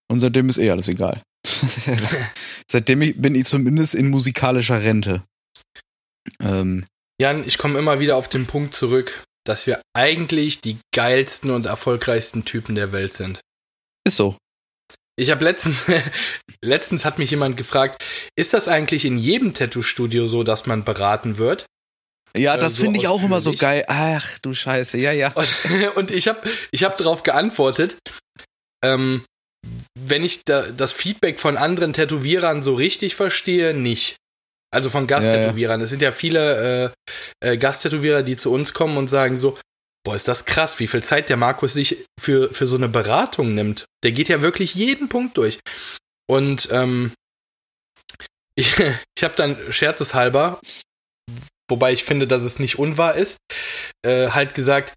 S2: und seitdem ist eh alles egal. seitdem bin ich zumindest in musikalischer Rente.
S1: Ähm, Jan, ich komme immer wieder auf den Punkt zurück dass wir eigentlich die geilsten und erfolgreichsten Typen der Welt sind.
S2: Ist so.
S1: Ich habe letztens, letztens hat mich jemand gefragt, ist das eigentlich in jedem Tattoo-Studio so, dass man beraten wird?
S2: Ja, äh, das so finde ich auch immer so geil. Ach du Scheiße, ja, ja.
S1: Und, und ich habe ich hab darauf geantwortet, ähm, wenn ich da, das Feedback von anderen Tätowierern so richtig verstehe, nicht. Also von Gasttätowierern. Es ja, ja. sind ja viele äh, äh, Gasttätowierer, die zu uns kommen und sagen so, boah, ist das krass, wie viel Zeit der Markus sich für, für so eine Beratung nimmt. Der geht ja wirklich jeden Punkt durch. Und ähm, ich, ich habe dann scherzeshalber, wobei ich finde, dass es nicht unwahr ist, äh, halt gesagt,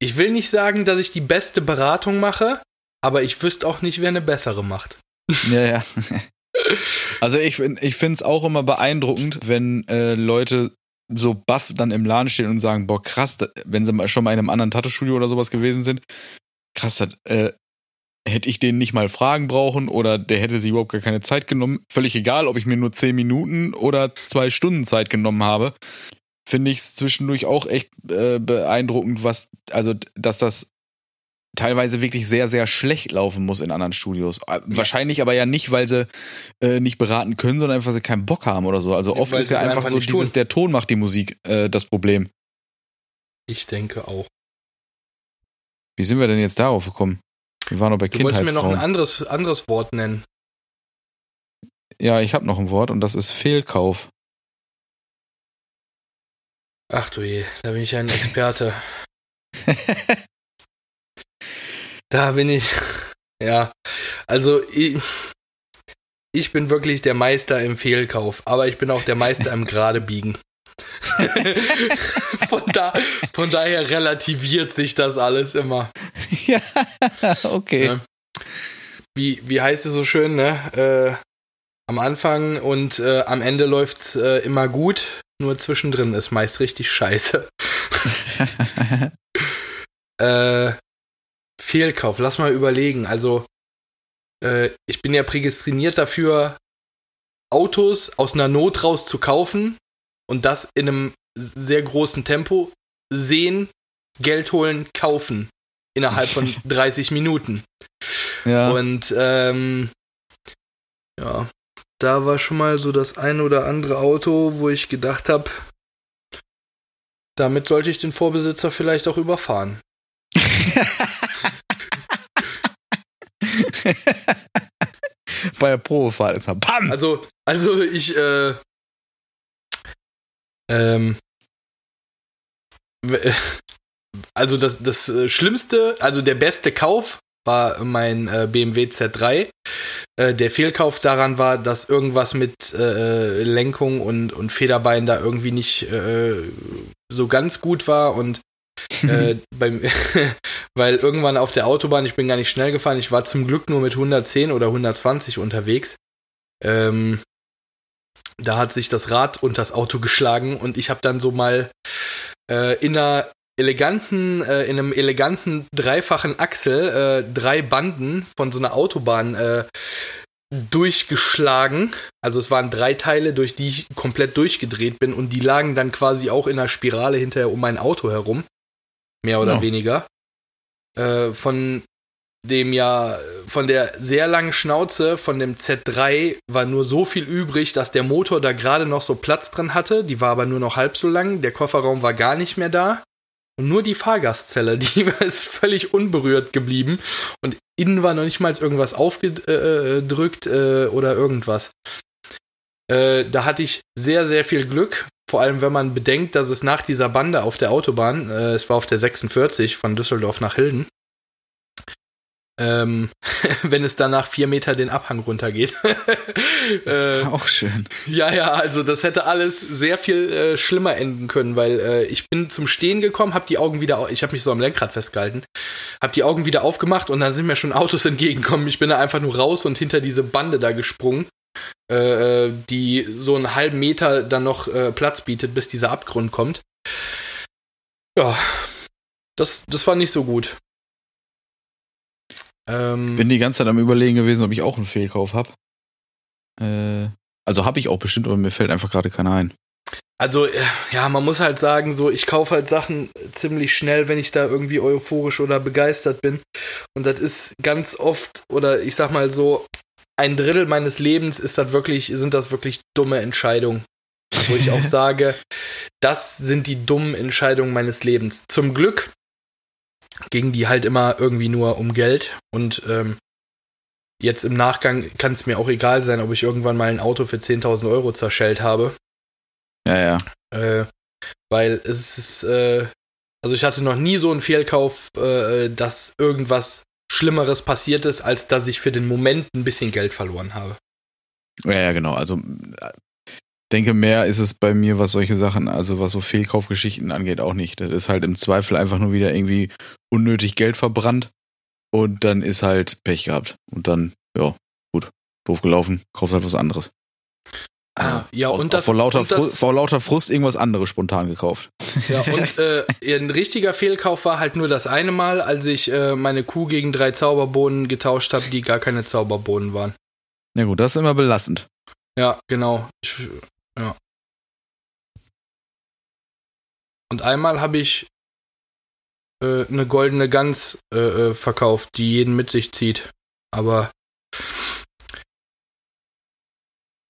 S1: ich will nicht sagen, dass ich die beste Beratung mache, aber ich wüsste auch nicht, wer eine bessere macht.
S2: Ja, ja. Also ich, ich finde es auch immer beeindruckend, wenn äh, Leute so baff dann im Laden stehen und sagen, boah, krass, wenn sie schon mal in einem anderen Tattoo-Studio oder sowas gewesen sind, krass, das, äh, hätte ich den nicht mal fragen brauchen oder der hätte sich überhaupt gar keine Zeit genommen. Völlig egal, ob ich mir nur zehn Minuten oder zwei Stunden Zeit genommen habe. Finde ich es zwischendurch auch echt äh, beeindruckend, was, also, dass das teilweise wirklich sehr, sehr schlecht laufen muss in anderen Studios. Äh, wahrscheinlich aber ja nicht, weil sie äh, nicht beraten können, sondern einfach, weil sie keinen Bock haben oder so. Also oft ist ja einfach, einfach so dieses, tun. der Ton macht die Musik äh, das Problem.
S1: Ich denke auch.
S2: Wie sind wir denn jetzt darauf gekommen? Wir waren noch bei Du wolltest
S1: mir noch ein anderes, anderes Wort nennen.
S2: Ja, ich habe noch ein Wort und das ist Fehlkauf.
S1: Ach du je, da bin ich ein Experte. Da bin ich, ja. Also ich, ich bin wirklich der Meister im Fehlkauf, aber ich bin auch der Meister im Geradebiegen. von, da, von daher relativiert sich das alles immer.
S2: Ja, okay. Ja.
S1: Wie, wie heißt es so schön, ne? Äh, am Anfang und äh, am Ende läuft's äh, immer gut, nur zwischendrin ist meist richtig scheiße. äh, Fehlkauf. Lass mal überlegen. Also, äh, ich bin ja prädestiniert dafür, Autos aus einer Not raus zu kaufen und das in einem sehr großen Tempo sehen, Geld holen, kaufen. innerhalb von 30 Minuten.
S2: Ja.
S1: Und ähm, ja, da war schon mal so das ein oder andere Auto, wo ich gedacht habe, damit sollte ich den Vorbesitzer vielleicht auch überfahren.
S2: Bei der Probefahrt jetzt mal. Pam!
S1: Also, also ich, äh, ähm, also das, das äh, Schlimmste, also der beste Kauf war mein äh, BMW Z3. Äh, der Fehlkauf daran war, dass irgendwas mit äh, Lenkung und, und Federbein da irgendwie nicht äh, so ganz gut war und äh, beim, weil irgendwann auf der Autobahn, ich bin gar nicht schnell gefahren, ich war zum Glück nur mit 110 oder 120 unterwegs. Ähm, da hat sich das Rad und das Auto geschlagen und ich habe dann so mal äh, in einer eleganten, äh, in einem eleganten dreifachen Achsel äh, drei Banden von so einer Autobahn äh, durchgeschlagen. Also es waren drei Teile, durch die ich komplett durchgedreht bin und die lagen dann quasi auch in einer Spirale hinterher um mein Auto herum. Mehr oder
S2: Ja.
S1: weniger. Äh, von dem ja, von der sehr langen Schnauze von dem Z3 war nur so viel übrig, dass der Motor da gerade noch so Platz dran hatte. Die war aber nur noch halb so lang. Der Kofferraum war gar nicht mehr da. Und nur die Fahrgastzelle, die ist völlig unberührt geblieben. Und innen war noch nicht mal irgendwas aufgedrückt äh, oder irgendwas. Äh, da hatte ich sehr, sehr viel Glück. Vor allem, wenn man bedenkt, dass es nach dieser Bande auf der Autobahn, äh, es war auf der 46 von Düsseldorf nach Hilden, ähm, wenn es danach vier Meter den Abhang runtergeht. äh,
S2: Auch schön.
S1: ja, ja, also das hätte alles sehr viel äh, schlimmer enden können, weil äh, ich bin zum Stehen gekommen, habe die Augen wieder, ich habe mich so am Lenkrad festgehalten, habe die Augen wieder aufgemacht und dann sind mir schon Autos entgegengekommen. Ich bin da einfach nur raus und hinter diese Bande da gesprungen, äh, äh, die so einen halben Meter dann noch äh, Platz bietet, bis dieser Abgrund kommt. Ja, das, das war nicht so gut. Ähm,
S2: Bin die ganze Zeit am überlegen gewesen, ob ich auch einen Fehlkauf habe. Äh, also habe ich auch bestimmt, aber mir fällt einfach gerade keiner ein.
S1: Also, äh, ja, man muss halt sagen, so, ich kaufe halt Sachen ziemlich schnell, wenn ich da irgendwie euphorisch oder begeistert bin. Und das ist ganz oft, oder ich sag mal so, ein Drittel meines Lebens ist das wirklich, sind das wirklich dumme Entscheidungen. Wo ich auch sage, das sind die dummen Entscheidungen meines Lebens. Zum Glück ging die halt immer irgendwie nur um Geld. Und ähm, jetzt im Nachgang kann es mir auch egal sein, ob ich irgendwann mal ein Auto für 10.000 Euro zerschellt habe.
S2: Ja, ja.
S1: Äh, weil es ist, äh, also ich hatte noch nie so einen Fehlkauf, äh, dass irgendwas Schlimmeres passiert ist, als dass ich für den Moment ein bisschen Geld verloren habe.
S2: Ja, ja, genau. Also äh, denke mehr ist es bei mir, was solche Sachen, also was so Fehlkaufgeschichten angeht, auch nicht. Das ist halt im Zweifel einfach nur wieder irgendwie unnötig Geld verbrannt und dann ist halt Pech gehabt. Und dann, ja, gut, doof gelaufen, kauf halt was anderes.
S1: Ah, ja, und das,
S2: vor lauter,
S1: und das
S2: Frust, vor lauter Frust irgendwas anderes spontan gekauft.
S1: Ja, und äh, ein richtiger Fehlkauf war halt nur das eine Mal, als ich äh, meine Kuh gegen drei Zauberbohnen getauscht habe, die gar keine Zauberbohnen waren.
S2: Na gut, das ist immer belastend.
S1: Ja, genau. Ich, ja. Und einmal habe ich äh, eine goldene Gans äh, äh, verkauft, die jeden mit sich zieht. Aber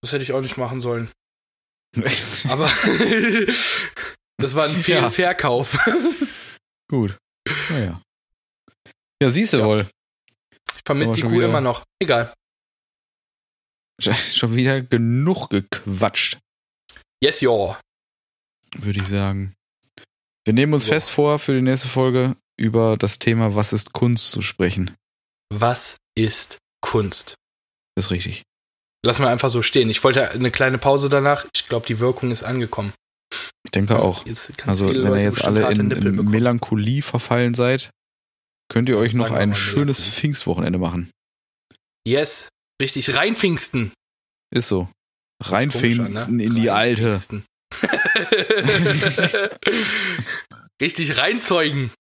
S1: das hätte ich auch nicht machen sollen. Aber das war ein
S2: Ja.
S1: Fehlverkauf.
S2: gut. Naja. Ja, siehst du
S1: Ja.
S2: wohl.
S1: Ich vermisse die Kuh
S2: wieder-
S1: immer noch. Egal.
S2: Schon wieder genug gequatscht,
S1: Yes, yo.
S2: würde ich sagen. Wir nehmen uns
S1: So.
S2: fest vor, für die nächste Folge über das Thema Was ist Kunst zu sprechen.
S1: Was ist Kunst?
S2: Das ist richtig.
S1: Lassen wir einfach so stehen. Ich wollte eine kleine Pause danach. Ich glaube, die Wirkung ist angekommen.
S2: Ich denke auch.
S1: Jetzt
S2: Also, wenn ihr
S1: Leute
S2: jetzt
S1: bestimmt
S2: alle in, in. Melancholie verfallen seid, könnt ihr euch noch ein schönes. Pfingstwochenende machen.
S1: Yes. Richtig reinpfingsten.
S2: Ist so. Reinpfingsten
S1: ne?
S2: in die alte.
S1: Richtig reinzeugen.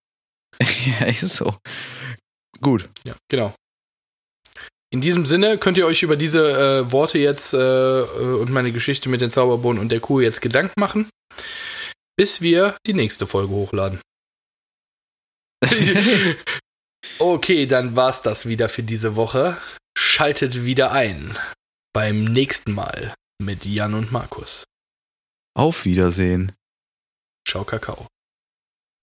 S2: ja, ist so. Gut.
S1: Ja, genau. In diesem Sinne könnt ihr euch über diese äh, Worte jetzt äh, äh, und meine Geschichte mit den Zauberbohnen und der Kuh jetzt Gedanken machen, bis wir die nächste Folge hochladen. Okay, dann war's das wieder für diese Woche. Schaltet wieder ein beim nächsten Mal mit Jan und Markus.
S2: Auf Wiedersehen.
S1: Ciao, Kakao.